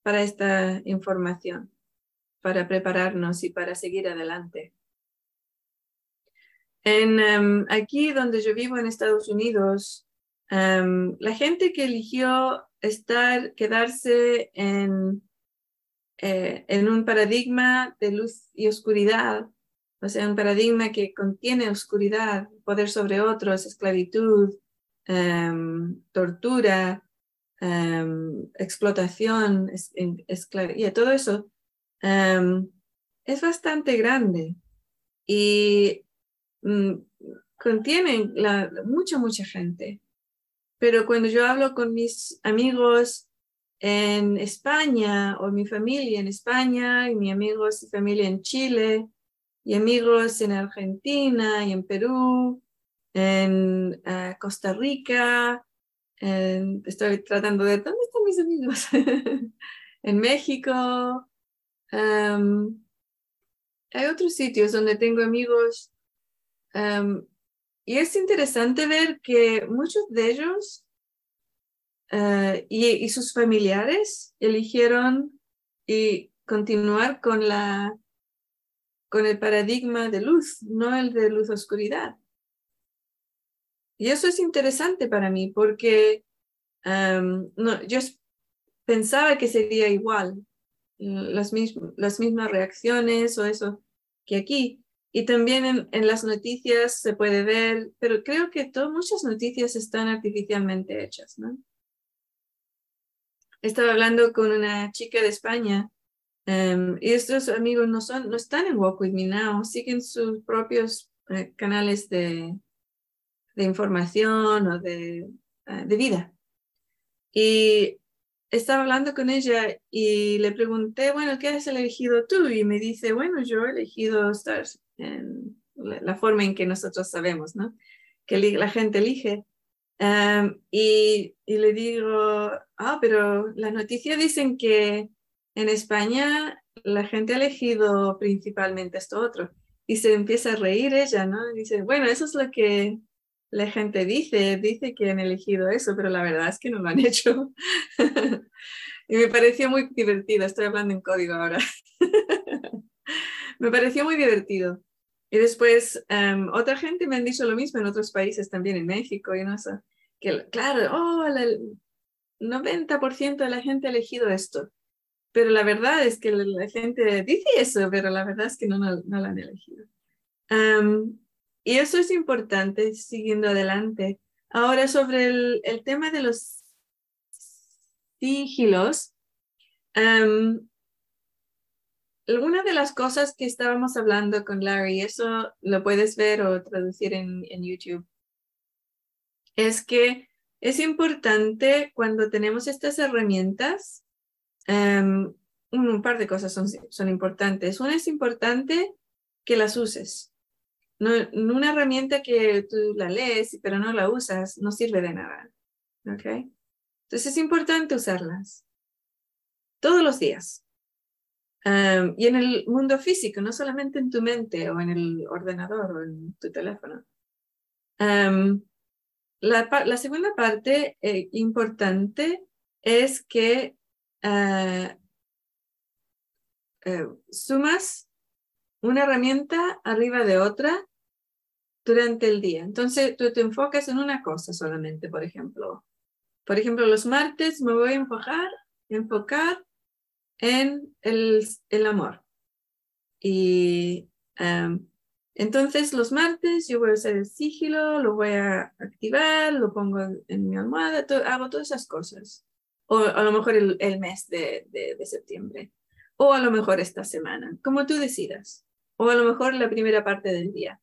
para esta información, para prepararnos y para seguir adelante. En, em, aquí donde yo vivo en Estados Unidos, em, la gente que eligió estar, quedarse en, eh, en un paradigma de luz y oscuridad, o sea, un paradigma que contiene oscuridad, poder sobre otros, esclavitud, em, tortura, em, explotación, y todo eso em, es bastante grande y mm, contienen la, mucha, mucha gente. Pero cuando yo hablo con mis amigos en España o mi familia en España y mis amigos y familia en Chile y amigos en Argentina y en Perú, en eh, Costa Rica, estoy tratando de, ¿dónde están mis amigos? en México. Em, hay otros sitios donde tengo amigos em, y es interesante ver que muchos de ellos eh, y, sus familiares eligieron y continuar con, la, con el paradigma de luz, no el de luz-oscuridad. Y eso es interesante para mí porque yo pensaba que sería igual, las, las mismas reacciones o eso que aquí. Y también en, las noticias se puede ver, pero creo que muchas noticias están artificialmente hechas, ¿no? Estaba hablando con una chica de España em, y estos amigos no, son, no están en Walk With Me Now, siguen sus propios eh, canales de, de, información o de, uh, de vida. Y estaba hablando con ella y le pregunté, bueno, ¿qué has elegido tú? Y me dice, bueno, yo he elegido Stars en la, forma en que nosotros sabemos, ¿no? Que la gente elige. y, y, le digo, ah, pero las noticias dicen que en España la gente ha elegido principalmente esto otro. Y se empieza a reír ella, ¿no? Y dice, bueno, eso es lo que la gente dice, dice que han elegido eso, pero la verdad es que no lo han hecho. y me pareció muy divertido, estoy hablando en código ahora. me pareció muy divertido. Y después em, otra gente me han dicho lo mismo en otros países, también en México y no sé, que claro, oh, el 90% de la gente ha elegido esto. Pero la verdad es que la, gente dice eso, pero la verdad es que no, no, lo han elegido. Em, y eso es importante, siguiendo adelante. Ahora, sobre el, el tema de los sigilos, um, una de las cosas que estábamos hablando con Larry, eso lo puedes ver o traducir en, en YouTube, es que es importante cuando tenemos estas herramientas, um, un, par de cosas son, son importantes. Una es importante que las uses. No, una herramienta que tú la lees pero no la usas no sirve de nada. ¿Ok? Entonces es importante usarlas todos los días y en el mundo físico, no solamente en tu mente o en el ordenador o en tu teléfono. la, segunda parte eh, importante es que ah, eh, sumas una herramienta arriba de otra durante el día. Entonces, tú te enfocas en una cosa solamente, por ejemplo. Por ejemplo, los martes me voy a enfocar, enfocar en el, el amor. Y em, entonces los martes yo voy a hacer el sigilo, lo voy a activar, lo pongo en mi almohada, hago todas esas cosas. O a lo mejor el, mes de, de, septiembre. O a lo mejor esta semana, como tú decidas. O a lo mejor la primera parte del día.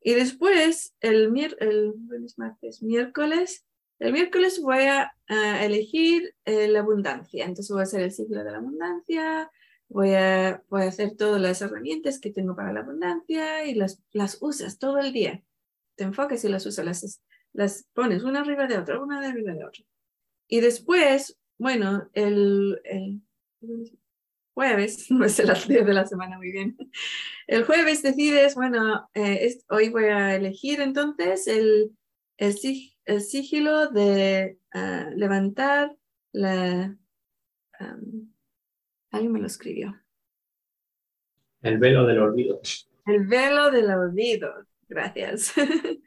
Y después, el, el, martes, miércoles, el miércoles voy a, elegir eh, la abundancia. Entonces voy a hacer el ciclo de la abundancia, voy a, voy a hacer todas las herramientas que tengo para la abundancia y las, las usas todo el día. Te enfocas y las usas, las, las pones una arriba de otra, una arriba de otra. Y después, bueno, el, el jueves, no sé las días de la semana muy bien, el jueves decides, bueno, eh, hoy voy a elegir entonces el, el, el sigilo de ah, levantar la... alguien me lo escribió. El velo del olvido. El velo del olvido, gracias.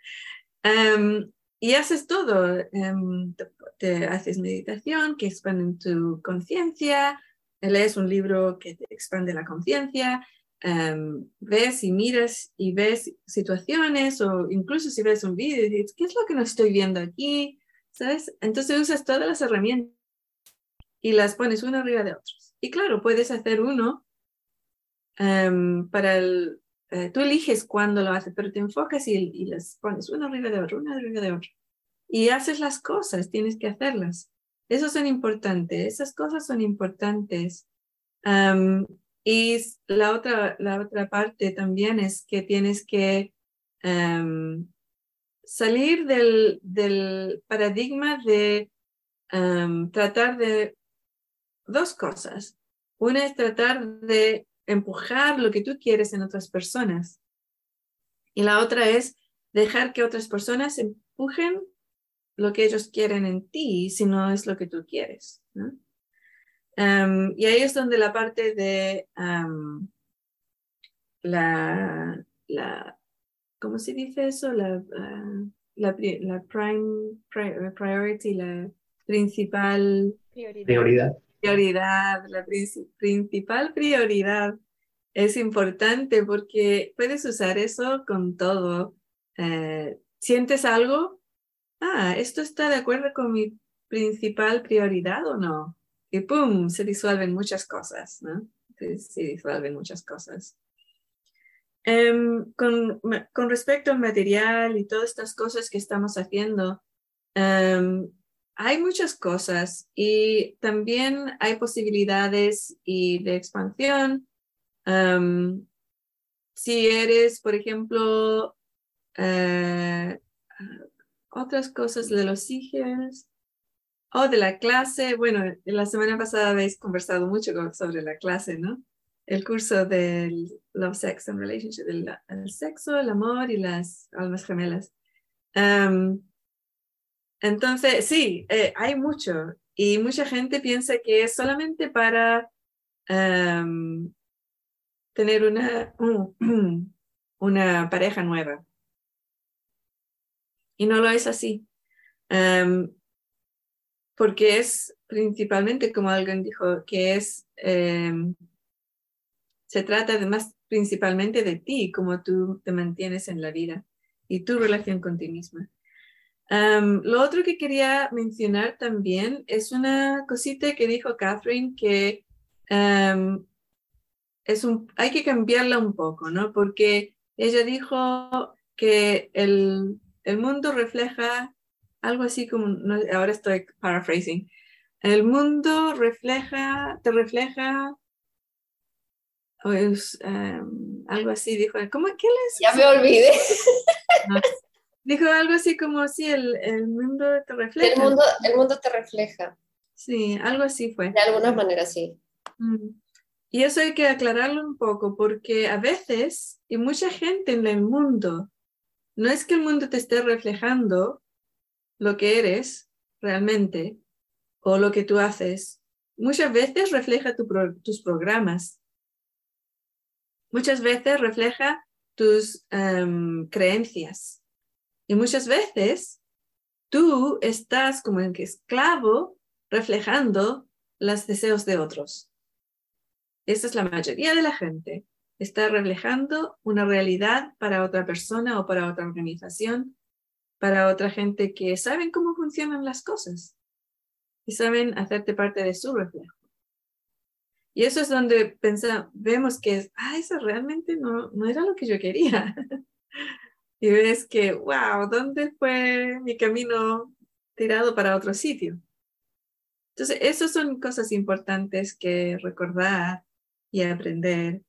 y haces todo. Em, te, haces meditación que expande tu conciencia, lees un libro que te expande la conciencia, em, ves y miras y ves situaciones o incluso si ves un vídeo dices, ¿qué es lo que no estoy viendo aquí? ¿Sabes? Entonces usas todas las herramientas y las pones una arriba de otras. Y claro, puedes hacer uno em, para el... Eh, tú eliges cuándo lo haces, pero te enfocas y, y las pones una arriba de otra, una arriba de otra. Y haces las cosas, tienes que hacerlas. Esos son importantes, esas cosas son importantes. y la otra, la otra parte también es que tienes que salir del, del, paradigma de tratar de dos cosas. Una es tratar de empujar lo que tú quieres en otras personas. Y la otra es dejar que otras personas empujen lo que ellos quieren en ti, si no es lo que tú quieres. y ahí es donde la parte de la, la, ¿cómo se dice eso? La, la, la prime priority, la principal prioridad. Prioridad, la principal prioridad es importante porque puedes usar eso con todo. Eh, ¿Sientes algo? ah, ¿esto está de acuerdo con mi principal prioridad o no? Y ¡pum! Se disuelven muchas cosas, ¿no? Se, disuelven muchas cosas. Em, con, con, respecto al material y todas estas cosas que estamos haciendo, em, hay muchas cosas y también hay posibilidades y de expansión. Em, si eres, por ejemplo, uh, otras cosas de los hijos o de la clase. Bueno, la semana pasada habéis conversado mucho sobre la clase, ¿no? El curso del Love, Sex and Relationship, el, sexo, el amor y las almas gemelas. Entonces, sí, eh, hay mucho y mucha gente piensa que es solamente para tener una, una pareja nueva y no lo es así. Em, porque es principalmente, como alguien dijo, que es, em, se trata además principalmente de ti, como tú te mantienes en la vida y tu relación con ti misma. Em, lo otro que quería mencionar también es una cosita que dijo Catherine que es un, hay que cambiarla un poco, ¿no? Porque ella dijo que el, el mundo refleja algo así como, ahora estoy paraphrasing, el mundo refleja, te refleja, em, algo así, dijo, ¿cómo, ¿qué les? Ya me olvidé. dijo algo así como, sí, el, el, mundo te refleja. El mundo, el mundo te refleja. Sí, algo así fue. De alguna manera, sí. Mm. Y eso hay que aclararlo un poco, porque a veces, y mucha gente en el mundo no es que el mundo te esté reflejando lo que eres realmente o lo que tú haces. Muchas veces refleja tus programas. Muchas veces refleja tus em, creencias. Y muchas veces tú estás como en que esclavo reflejando los deseos de otros. Esa es la mayoría de la gente está reflejando una realidad para otra persona o para otra organización, para otra gente que saben cómo funcionan las cosas y saben hacerte parte de su reflejo. Y eso es donde pensamos, vemos que, ah, eso realmente no, no era lo que yo quería. y ves que, wow, ¿dónde fue mi camino tirado para otro sitio? Entonces, esas son cosas importantes que recordar y aprender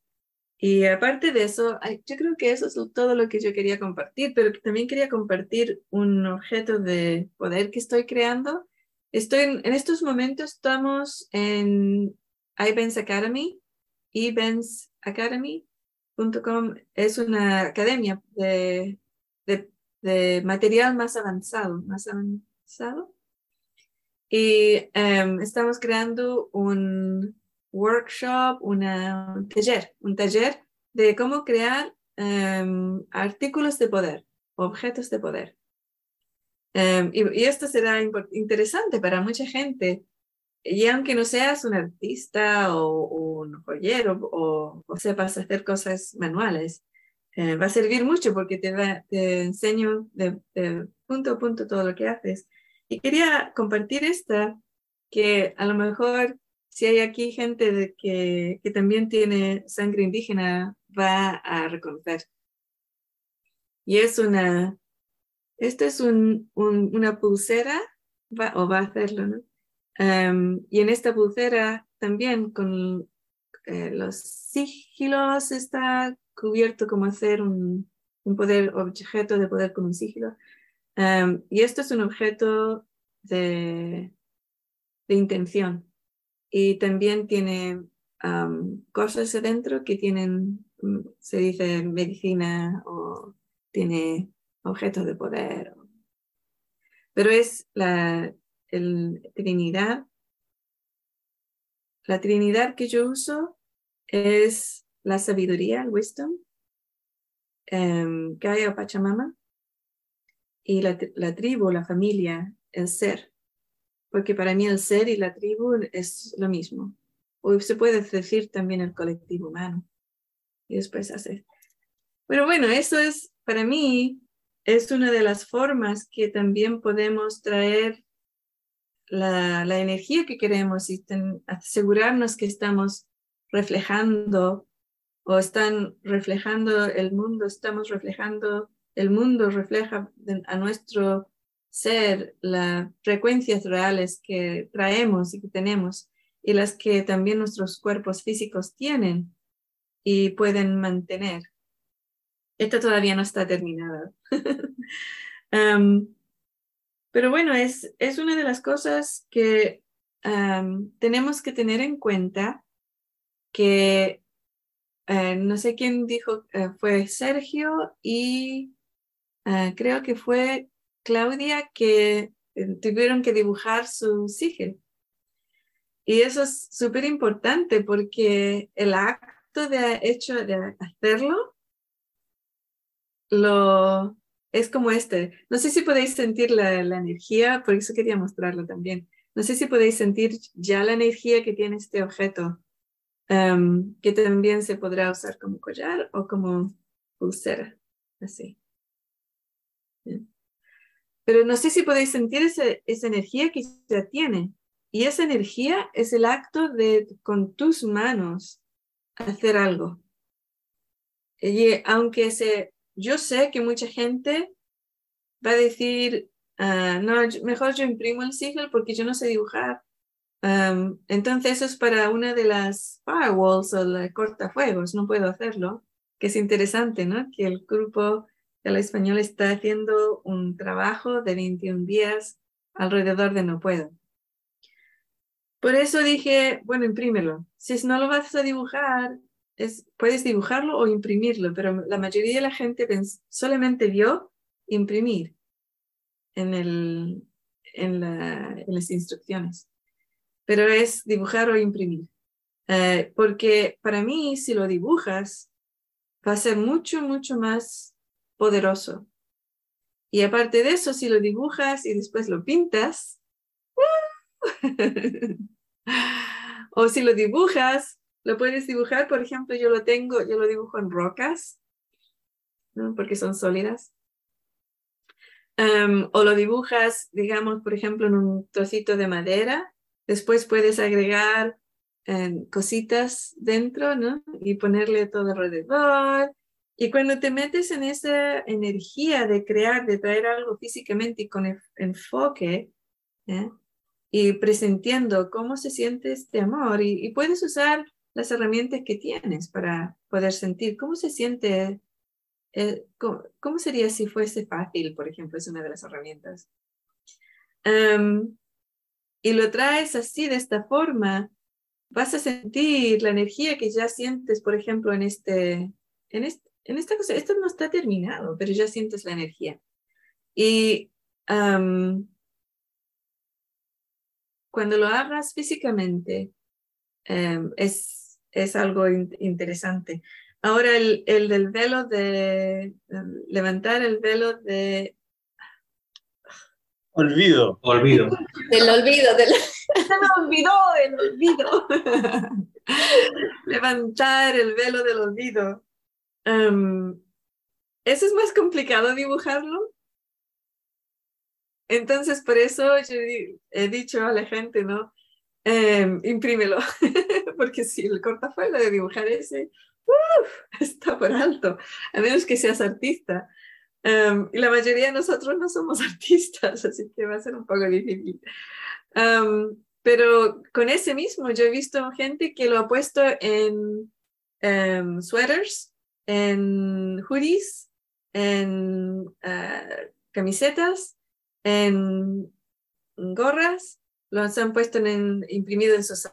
y aparte de eso, yo creo que eso es todo lo que yo quería compartir, pero también quería compartir un objeto de poder que estoy creando. Estoy en, estos momentos estamos en iBens Academy, ebensacademy.com es una academia de, de, material más avanzado, más avanzado. Y em, estamos creando un workshop, una, un taller, un taller de cómo crear em, artículos de poder, objetos de poder. Em, y, esto será interesante para mucha gente y aunque no seas un artista o, un joyero o, sepas hacer cosas manuales, eh, va a servir mucho porque te, te enseño de, punto a punto todo lo que haces. Y quería compartir esta, que a lo mejor si hay aquí gente de que, que también tiene sangre indígena, va a reconocer. Y es una, esto es un, una pulsera, va, o va a hacerlo, ¿no? Em, y en esta pulsera también con eh, los sigilos está cubierto como hacer un, un, poder, objeto de poder con un sigilo. Em, y esto es un objeto de, de intención. Y también tiene cosas adentro que tienen, mm, se dice medicina o tiene objetos de poder. Pero es la, el Trinidad. La Trinidad que yo uso es la sabiduría, el wisdom, um, Gaia Pachamama, y la, la, tribu, la familia, el ser. Porque para mí el ser y la tribu es lo mismo. O se puede decir también el colectivo humano. Y después hacer. Pero bueno, eso es, para mí, es una de las formas que también podemos traer la, energía que queremos y asegurarnos que estamos reflejando o están reflejando el mundo, estamos reflejando, el mundo refleja a nuestro ser las frecuencias reales que traemos y que tenemos y las que también nuestros cuerpos físicos tienen y pueden mantener. Esto todavía no está terminado. Pero bueno, es, es una de las cosas que tenemos que tener en cuenta que eh, no sé quién dijo, eh, fue Sergio y eh, creo que fue Claudia que tuvieron que dibujar su sigil. Y eso es súper importante porque el acto de hecho de hacerlo lo, es como este. No sé si podéis sentir la, energía, por eso quería mostrarlo también. No sé si podéis sentir ya la energía que tiene este objeto, em, que también se podrá usar como collar o como pulsera, así. Pero no sé si podéis sentir esa energía que ya tiene. Y esa energía es el acto de con tus manos hacer algo. Y aunque se yo sé que mucha gente va a decir, ah, no, mejor yo imprimo el sigil porque yo no sé dibujar. entonces eso es para una de las firewalls o la cortafuegos, no puedo hacerlo, que es interesante, ¿no? Que el grupo de la española está haciendo un trabajo de 21 días alrededor de no puedo. Por eso dije, bueno, imprímelo. Si no lo vas a dibujar, puedes dibujarlo o imprimirlo, pero la mayoría de la gente solamente vio imprimir en, el, en, las instrucciones, pero es dibujar o imprimir. Eh, porque para mí, si lo dibujas, va a ser mucho, mucho más poderoso. Y aparte de eso, si lo dibujas y después lo pintas, o si lo dibujas lo puedes dibujar, por ejemplo, yo lo tengo, yo lo dibujo en rocas, porque son sólidas. Em, o lo dibujas, digamos, por ejemplo, en un trocito de madera. Después puedes agregar em, cositas dentro, ¿no? Y ponerle todo alrededor. Y cuando te metes en esa energía de crear, de traer algo físicamente y con enfoque, ¿eh? y presentiendo cómo se siente este amor, y puedes usar las herramientas que tienes para poder sentir cómo se siente, eh, cómo, sería si fuese fácil, por ejemplo, es una de las herramientas. y lo traes así, de esta forma, vas a sentir la energía que ya sientes, por ejemplo, en este, en este, en esta cosa, esto no está terminado, pero ya sientes la energía. Y cuando lo hagas físicamente, em, es es algo interesante. Ahora el, el, del velo de, levantar el velo de, Olvido. Olvido. Del olvido, del... Se me olvidó el olvido. Levantar el velo del olvido. Em, eso es más complicado dibujarlo. Entonces, por eso yo he dicho a la gente, ¿no? Em, imprímelo, porque si el cortafuego de dibujar ese, está por alto, a menos que seas artista. Em, y la mayoría de nosotros no somos artistas, así que va a ser un poco difícil. Em, pero con ese mismo, yo he visto gente que lo ha puesto en sweaters, en hoodies, en uh, camisetas, en gorras, los han puesto en, imprimido en sus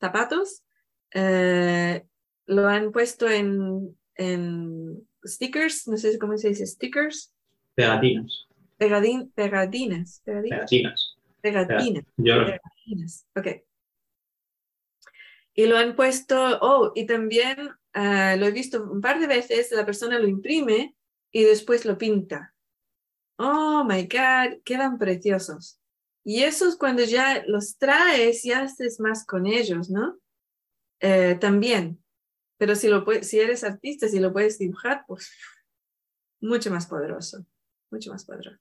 zapatos, eh, lo han puesto en, en, stickers, no sé cómo se dice, stickers. Pegatinas. Pegadin, pegadinas. Pegatinas. Pegatinas. Pegatinas. Ok. Y lo han puesto, oh, y también uh, lo he visto un par de veces, la persona lo imprime y después lo pinta. Oh my God, quedan preciosos. Y esos cuando ya los traes y haces más con ellos, ¿no? Eh, también. Pero si, lo si eres artista, si lo puedes dibujar, pues mucho más poderoso, mucho más poderoso.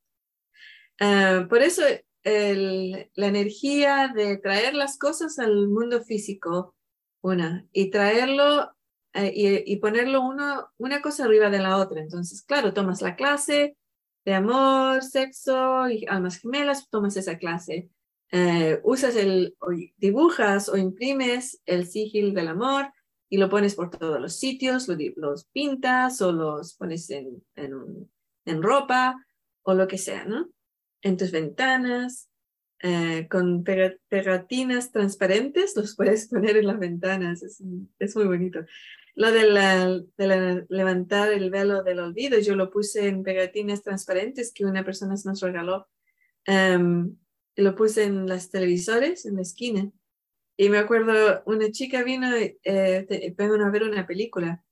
Eh, por eso la energía de traer las cosas al mundo físico, una, y traerlo eh, y, y, ponerlo uno, una cosa arriba de la otra. Entonces, claro, tomas la clase, de amor, sexo y almas gemelas, tomas esa clase. Eh, usas el, dibujas o imprimes el sigil del amor y lo pones por todos los sitios, los pintas o los pones en, en, ropa o lo que sea, ¿no? En tus ventanas, eh, con pegatinas transparentes, los puedes poner en las ventanas, es, es muy bonito. Lo de, la, levantar el velo del olvido, yo lo puse en pegatinas transparentes que una persona nos regaló. Um, lo puse en las televisores, en la esquina. Y me acuerdo, una chica vino, eh, vino a ver una película.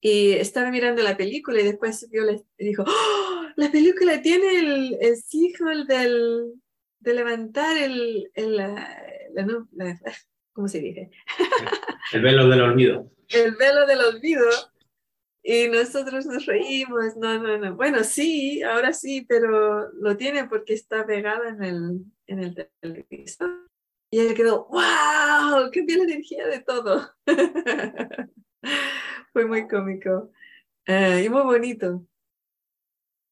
Y estaba mirando la película y después vio y dijo, ¡Oh! la película tiene el, el signo del, de levantar el, el la, ¿cómo se dice? El velo del olvido el velo del olvido y nosotros nos reímos, no, no, no. Bueno, sí, ahora sí, pero lo tiene porque está pegado en el, en el televisor. Y él quedó, wow, qué bien la energía de todo. Fue muy cómico eh, y muy bonito.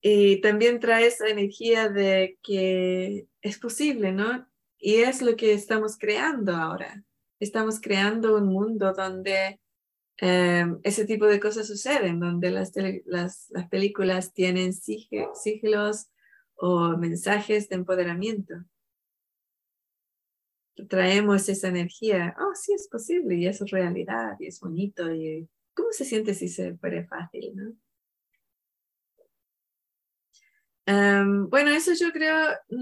Y también trae esa energía de que es posible, ¿no? Y es lo que estamos creando ahora. Estamos creando un mundo donde Em, ese tipo de cosas suceden, donde las, las, las películas tienen siglos o mensajes de empoderamiento. Traemos esa energía, oh, sí es posible y eso es realidad y es bonito. Y, ¿Cómo se siente si se fuera fácil? ¿no? Em, bueno, eso yo creo,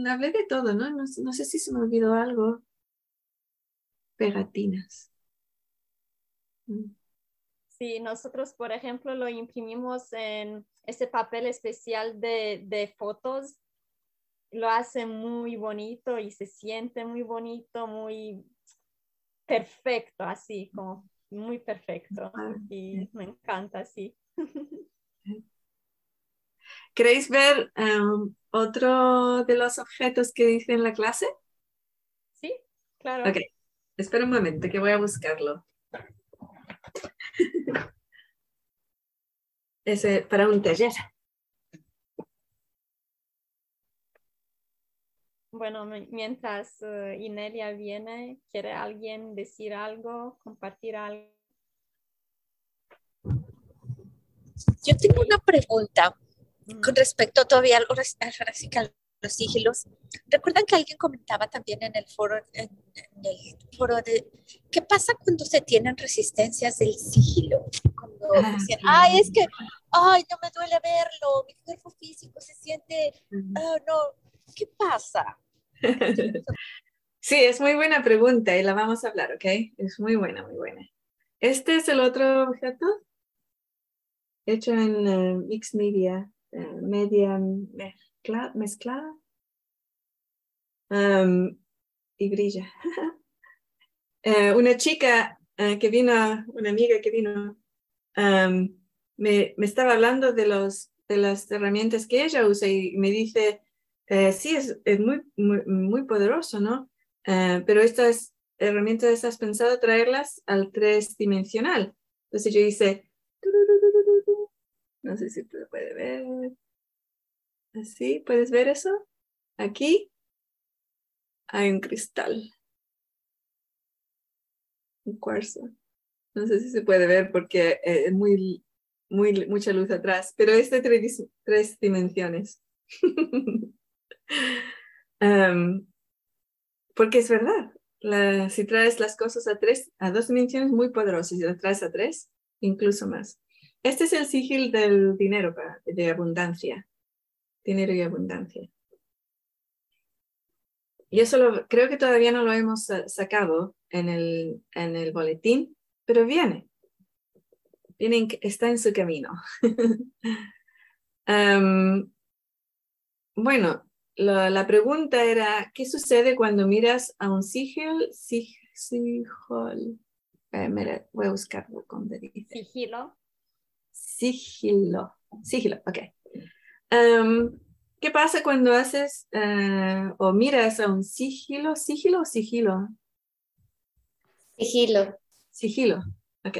hablé de todo, ¿no? ¿no? No sé si se me olvidó algo. Pegatinas. Mm. Sí, nosotros, por ejemplo, lo imprimimos en ese papel especial de, de fotos. Lo hace muy bonito y se siente muy bonito, muy perfecto, así como muy perfecto. Y me encanta, sí. ¿Queréis ver um, otro de los objetos que dice en la clase? Sí, claro. Ok, espera un momento que voy a buscarlo. Ese para un taller. Bueno, mientras uh, Inelia viene, ¿quiere alguien decir algo, compartir algo? Yo tengo una pregunta con respecto todavía algo al los sigilos. ¿Recuerdan que alguien comentaba también en el foro, en, el foro de qué pasa cuando se tienen resistencias del sigilo? Cuando ah, dicen, ay, es que, ay, no me duele verlo, mi cuerpo físico se siente, oh, no, ¿qué pasa? Sí, es muy buena pregunta y la vamos a hablar, ¿ok? Es muy buena, muy buena. Este es el otro objeto hecho en uh, Mixed Media, uh, media mezclada. um, y brilla. Eh, una chica eh, que vino, una amiga que vino, um, me, me, estaba hablando de, los, de las herramientas que ella usa y me dice, eh, sí, es, es muy, muy, muy, poderoso, ¿no? pero estas herramientas has pensado traerlas al tres dimensional. Entonces yo hice, no sé si se puede ver. Así, ¿puedes ver eso? Aquí hay un cristal. Un cuarzo. No sé si se puede ver porque eh, es muy, muy, mucha luz atrás, pero es de tres, tres dimensiones. porque es verdad, si traes las cosas a tres, a dos dimensiones, muy poderosas, si las traes a tres, incluso más. Este es el sigil del dinero, de abundancia. Dinero y abundancia. Y eso lo, creo que todavía no lo hemos sacado en el, en el boletín, pero viene. viene está en su camino. um, bueno, la, la, pregunta era, ¿qué sucede cuando miras a un sigil? Sig, sigil. Eh, mira, voy a buscarlo Sigilo. Sigilo. Sigilo, ok. Um, ¿Qué pasa cuando haces uh, o miras a un sigilo? ¿Sigilo o sigilo? Sigilo. Sigilo, ok.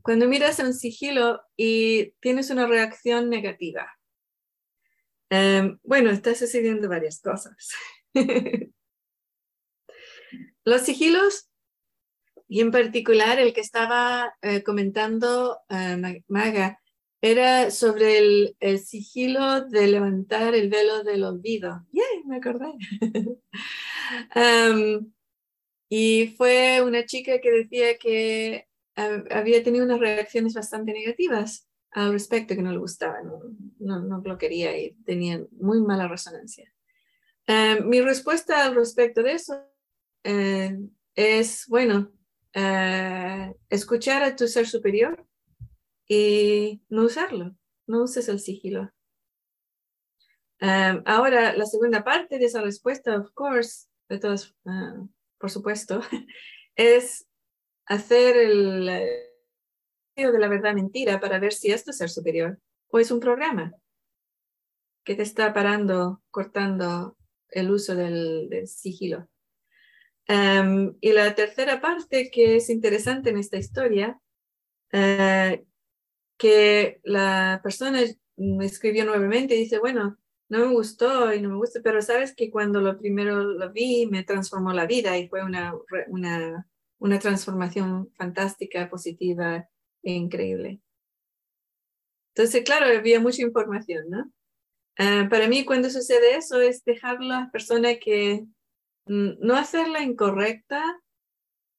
Cuando miras a un sigilo y tienes una reacción negativa. Um, bueno, está sucediendo varias cosas. Los sigilos, y en particular el que estaba uh, comentando uh, Maga, era sobre el, sigilo de levantar el velo del olvido. ¡Yay! Me acordé. y fue una chica que decía que había tenido unas reacciones bastante negativas al respecto, que no le gustaba, no, no, lo quería y tenía muy mala resonancia. Mi respuesta al respecto de eso uh, es, bueno, uh, escuchar a tu ser superior y no usarlo, no uses el sigilo. Um, ahora, la segunda parte de esa respuesta, of course, de todas, uh, por supuesto, es hacer el de la verdad mentira para ver si esto es ser superior o es un programa que te está parando, cortando el uso del, del sigilo. Um, y la tercera parte que es interesante en esta historia, uh, que la persona me escribió nuevamente y dice, bueno, no me gustó y no me gusta, pero sabes que cuando lo primero lo vi me transformó la vida y fue una, una, una transformación fantástica, positiva e increíble. Entonces, claro, había mucha información, ¿no? Uh, para mí, cuando sucede eso, es dejar a la persona que mm, no hacerla incorrecta.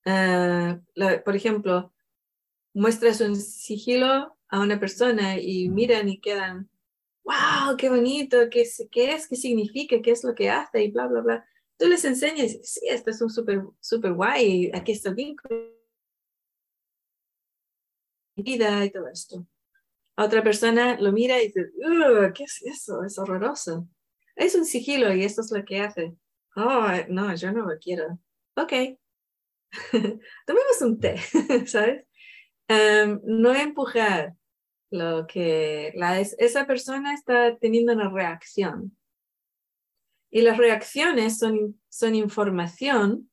Uh, la, por ejemplo, muestras un sigilo a una persona y miran y quedan, wow, qué bonito, qué qué es, qué significa, qué es lo que hace y bla, bla, bla. Tú les enseñas, sí, esto es un súper, súper guay, aquí está el vínculo, vida y todo esto. otra persona lo mira y dice, ¿qué es eso? Es horroroso. Es un sigilo y esto es lo que hace. Oh, no, yo no lo quiero. Ok. Tomemos un té, ¿sabes? Um, no empujar lo que la, esa persona está teniendo una reacción. Y las reacciones son, son información,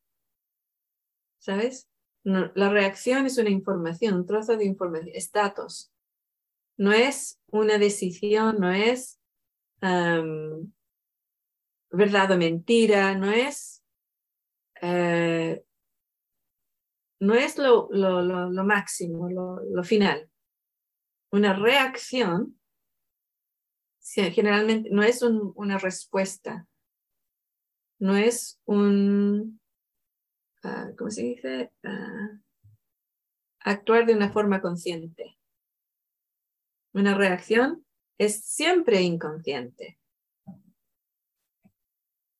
¿sabes? La reacción es una información, un trozo de información, es datos. No es una decisión, no es um, verdad o mentira, no es uh, no es lo, lo, lo, máximo, lo, final. Una reacción generalmente no es una respuesta, no es un, uh, ¿cómo se dice? Uh, actuar de una forma consciente. Una reacción es siempre inconsciente.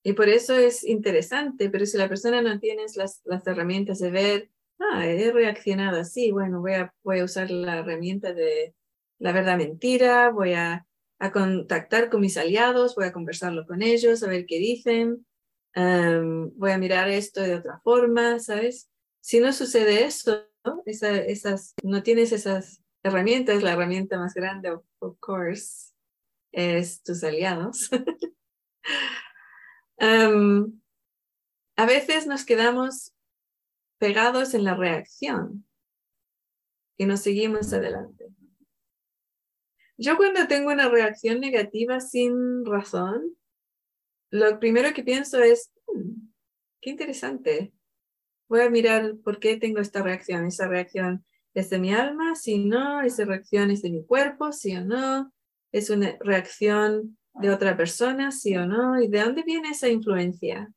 Y por eso es interesante, pero si la persona no tiene las, las herramientas de ver ah, he reaccionado así, bueno, voy a, voy a usar la herramienta de la verdad mentira, voy a, a contactar con mis aliados, voy a conversarlo con ellos, a ver qué dicen. em, voy a mirar esto de otra forma, ¿sabes? Si no sucede eso, esas, no tienes esas herramientas, la herramienta más grande, of, course, es tus aliados. Em, a veces nos quedamos pegados en la reacción y nos seguimos adelante. Yo cuando tengo una reacción negativa sin razón, lo primero que pienso es, hmm, qué interesante. Voy a mirar por qué tengo esta reacción. ¿Esa reacción es de mi alma? Si no, esa reacción es de mi cuerpo, sí o no. ¿Es una reacción de otra persona, sí o no? ¿Y de dónde viene esa influencia?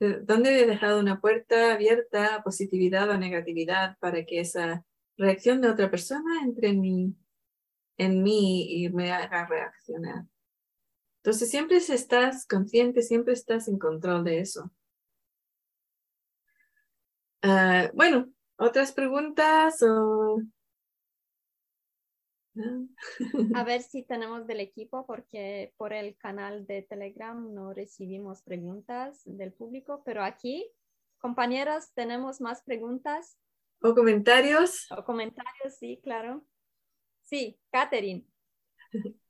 ¿Dónde he dejado una puerta abierta a positividad o negatividad para que esa reacción de otra persona entre en mí, en mí y me haga reaccionar? Entonces siempre estás consciente, siempre estás en control de eso. Ah, bueno, otras preguntas o a ver si tenemos del equipo, porque por el canal de Telegram no recibimos preguntas del público, pero aquí, compañeras, tenemos más preguntas. ¿O comentarios? O comentarios, sí, claro. Sí, Catherine.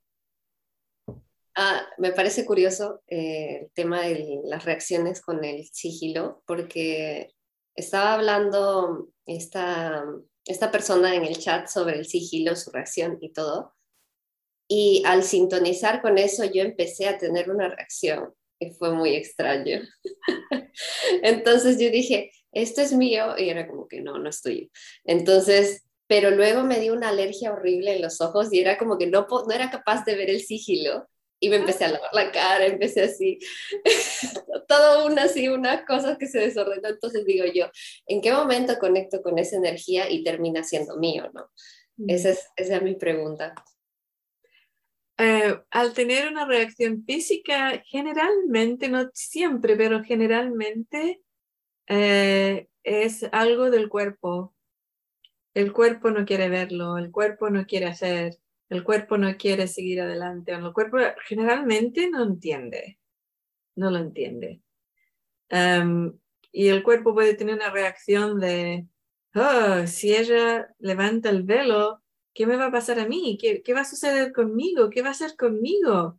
Ah, me parece curioso eh, el tema de las reacciones con el sigilo, porque estaba hablando esta esta persona en el chat sobre el sigilo, su reacción y todo. Y al sintonizar con eso, yo empecé a tener una reacción que fue muy extraño. Entonces yo dije, esto es mío, y era como que no, no es tuyo. Entonces, pero luego me dio una alergia horrible en los ojos y era como que no, no era capaz de ver el sigilo y me empecé a lavar la cara, empecé así, todo una así, una cosa que se desordenó, entonces digo yo, ¿en qué momento conecto con esa energía y termina siendo mío, no? Mm. Esa, es, esa es mi pregunta. Eh, al tener una reacción física, generalmente, no siempre, pero generalmente eh, es algo del cuerpo. El cuerpo no quiere verlo, el cuerpo no quiere hacer, el cuerpo no quiere seguir adelante, el cuerpo generalmente no entiende, no lo entiende. Em, y el cuerpo puede tener una reacción de, oh, si ella levanta el velo, ¿qué me va a pasar a mí? ¿Qué, qué va a suceder conmigo? ¿Qué va a hacer conmigo?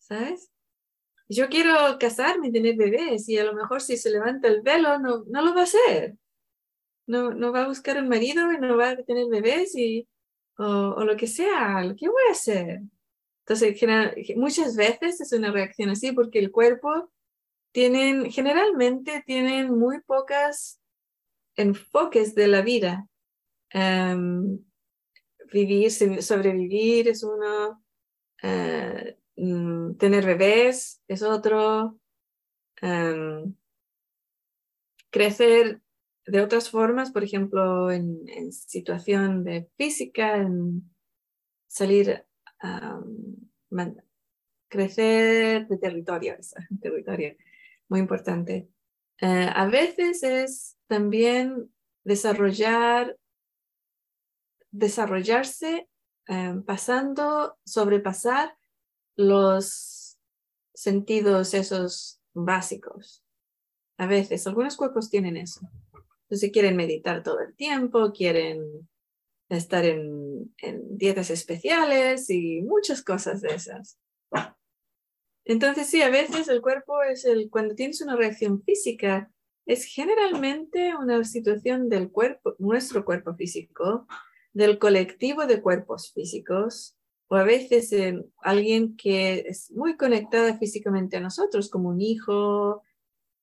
¿Sabes? Yo quiero casarme y tener bebés y a lo mejor si se levanta el velo no, no lo va a hacer. No, no va a buscar un marido y no va a tener bebés y o, lo que sea, ¿qué voy a hacer? Entonces, muchas veces es una reacción así porque el cuerpo tienen, generalmente tienen muy pocas enfoques de la vida. Em, vivir, sobrevivir es uno, eh, mm, tener bebés es otro, em, crecer de otras formas, por ejemplo, en, situación de física, en salir, a crecer de territorio, territorio, muy importante. Eh, a veces es también desarrollar, desarrollarse eh, pasando, sobrepasar los sentidos esos básicos. A veces, algunos cuerpos tienen eso. Entonces quieren meditar todo el tiempo, quieren estar en, dietas especiales y muchas cosas de esas. Entonces sí, a veces el cuerpo es el, cuando tienes una reacción física, es generalmente una situación del cuerpo, nuestro cuerpo físico, del colectivo de cuerpos físicos, o a veces en alguien que es muy conectada físicamente a nosotros, como un hijo,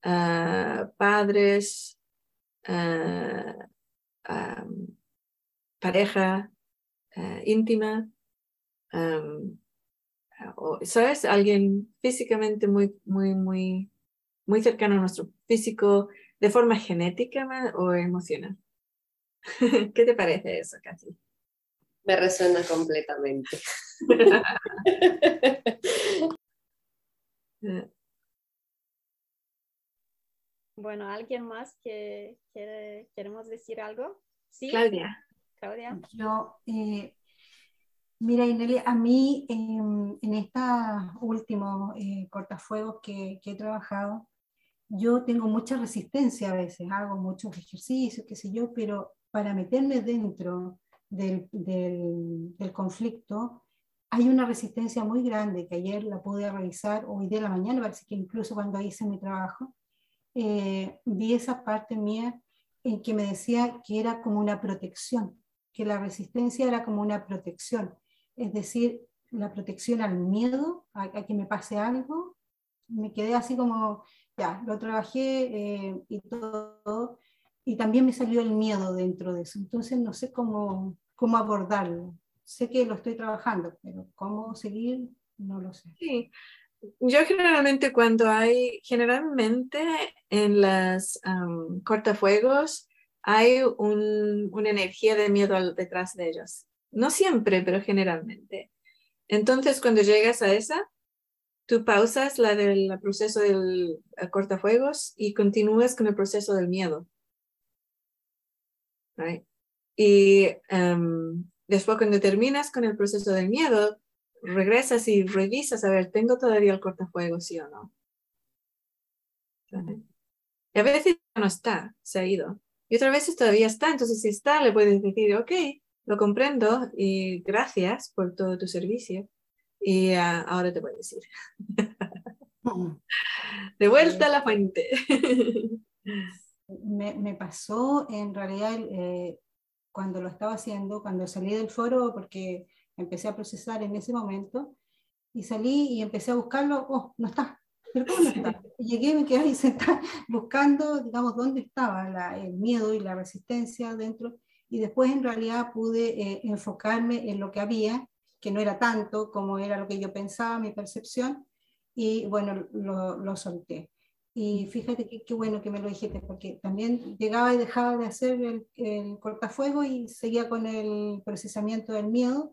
ah, padres, Ah, pareja ah, íntima, o, ¿sabes? Alguien físicamente muy, muy, muy, muy cercano a nuestro físico de forma genética o emocional. ¿Qué te parece eso, Katy? Me resuena completamente. Bueno, ¿alguien más que quiere, queremos decir algo? Sí. Claudia. Claudia. Yo, eh, Mira, Inelia, a mí en, en estos últimos eh, cortafuegos que, que, he trabajado, yo tengo mucha resistencia a veces, hago muchos ejercicios, qué sé yo, pero para meterme dentro del, del, del conflicto, hay una resistencia muy grande que ayer la pude revisar, hoy de la mañana, parece que incluso cuando hice mi trabajo, eh, vi esa parte mía en que me decía que era como una protección, que la resistencia era como una protección, es decir, la protección al miedo, a, que me pase algo. Me quedé así como, ya, lo trabajé eh, y todo, y también me salió el miedo dentro de eso. Entonces no sé cómo, cómo abordarlo sé que lo estoy trabajando, pero cómo seguir, no lo sé. Sí. Yo generalmente cuando hay, generalmente en las cortafuegos hay una energía de miedo detrás de ellos. No siempre, pero generalmente. Entonces cuando llegas a esa, tú pausas la del proceso del cortafuegos y continúas con el proceso del miedo. Y Después, cuando terminas con el proceso del miedo, regresas y revisas, a ver, ¿tengo todavía el cortafuego, sí o no? Y a veces no está, se ha ido. Y otras veces todavía está, entonces si está, le puedes decir, ok, lo comprendo y gracias por todo tu servicio. Y uh, ahora te voy a decir. de vuelta a la fuente. me, me, pasó en realidad eh, cuando lo estaba haciendo, cuando salí del foro, porque empecé a procesar en ese momento, y salí y empecé a buscarlo, oh, no está, pero ¿cómo no está? Y llegué, me quedé ahí sentada buscando, digamos, dónde estaba la, el miedo y la resistencia dentro, y después en realidad pude eh, enfocarme en lo que había, que no era tanto como era lo que yo pensaba, mi percepción, y bueno, lo, lo solté. Y fíjate qué bueno que me lo dijiste, porque también llegaba y dejaba de hacer el, el, cortafuego y seguía con el procesamiento del miedo,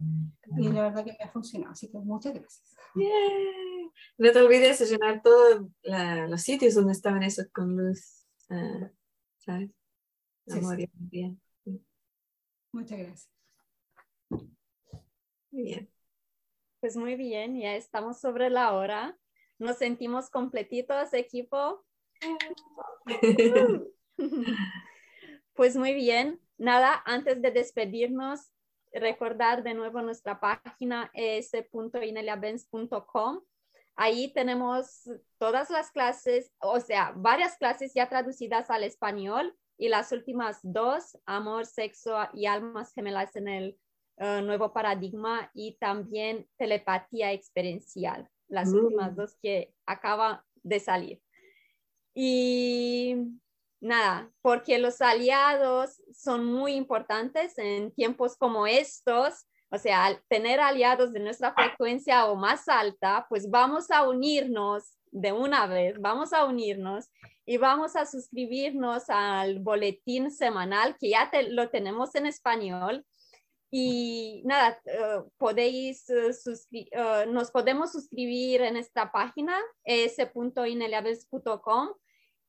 y la verdad que me ha funcionado. Así que muchas gracias. No te olvides de llenar todos los sitios donde estaban esos con luz, uh, ¿sabes? Sí, sí. bien. Muchas gracias. Muy bien. Pues muy bien, ya estamos sobre la hora. Nos sentimos completitos, equipo. pues muy bien. Nada, antes de despedirnos, recordar de nuevo nuestra página es.ineliabenz.com. Ahí tenemos todas las clases, o sea, varias clases ya traducidas al español y las últimas dos, amor, sexo y almas gemelas en el uh, nuevo paradigma y también telepatía experiencial las últimas mm. dos que acaban de salir. Y nada, porque los aliados son muy importantes en tiempos como estos, o sea, tener aliados de nuestra frecuencia o más alta, pues vamos a unirnos de una vez, vamos a unirnos y vamos a suscribirnos al boletín semanal que ya lo tenemos en español y nada, uh, podéis, uh, nos podemos suscribir en esta página, s.ineliables.com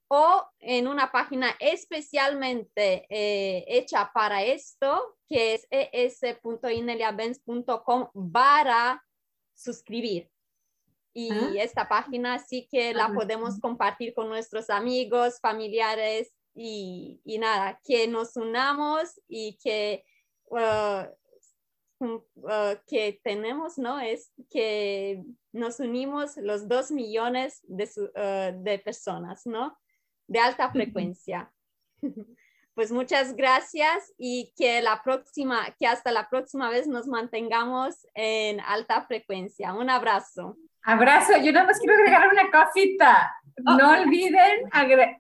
o en una página especialmente eh, hecha para esto, que es es.ineliabenz.com para suscribir. Y ah. esta página sí que la podemos compartir con nuestros amigos, familiares y, y nada, que nos unamos y que Uh, uh, que tenemos, ¿no? Es que nos unimos los dos millones de, uh, de personas, ¿no? De alta frecuencia. pues muchas gracias y que la próxima, que hasta la próxima vez nos mantengamos en alta frecuencia. Un abrazo. Abrazo. Yo nada más quiero agregar una cosita. No olviden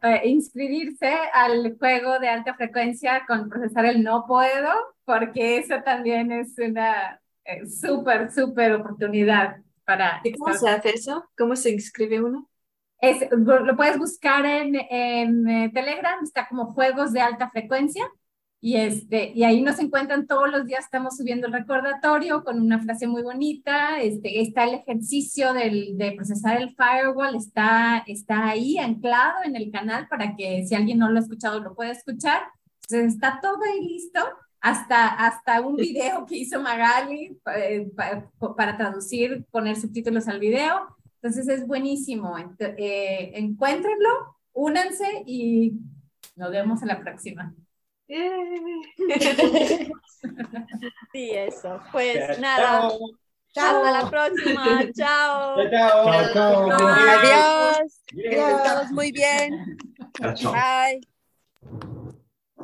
eh, inscribirse al juego de alta frecuencia con procesar el no puedo, porque eso también es una eh, súper, súper oportunidad para... ¿Y cómo se hace eso? ¿Cómo se inscribe uno? Es, lo puedes buscar en, en eh, Telegram, está como juegos de alta frecuencia y, este, y ahí nos encuentran todos los días, estamos subiendo el recordatorio con una frase muy bonita. Este, está el ejercicio del, de procesar el firewall, está, está ahí anclado en el canal para que si alguien no lo ha escuchado lo pueda escuchar. Entonces está todo ahí listo. hasta, hasta un video que hizo Magali eh, para traducir, poner subtítulos al video. Entonces es buenísimo. Eh, encuéntrenlo, únanse y nos vemos en la próxima. Sí, eso. Pues nada. Hasta la próxima. Chao. Chao. Chao. Adiós. Todos muy bien. Chao. Bye.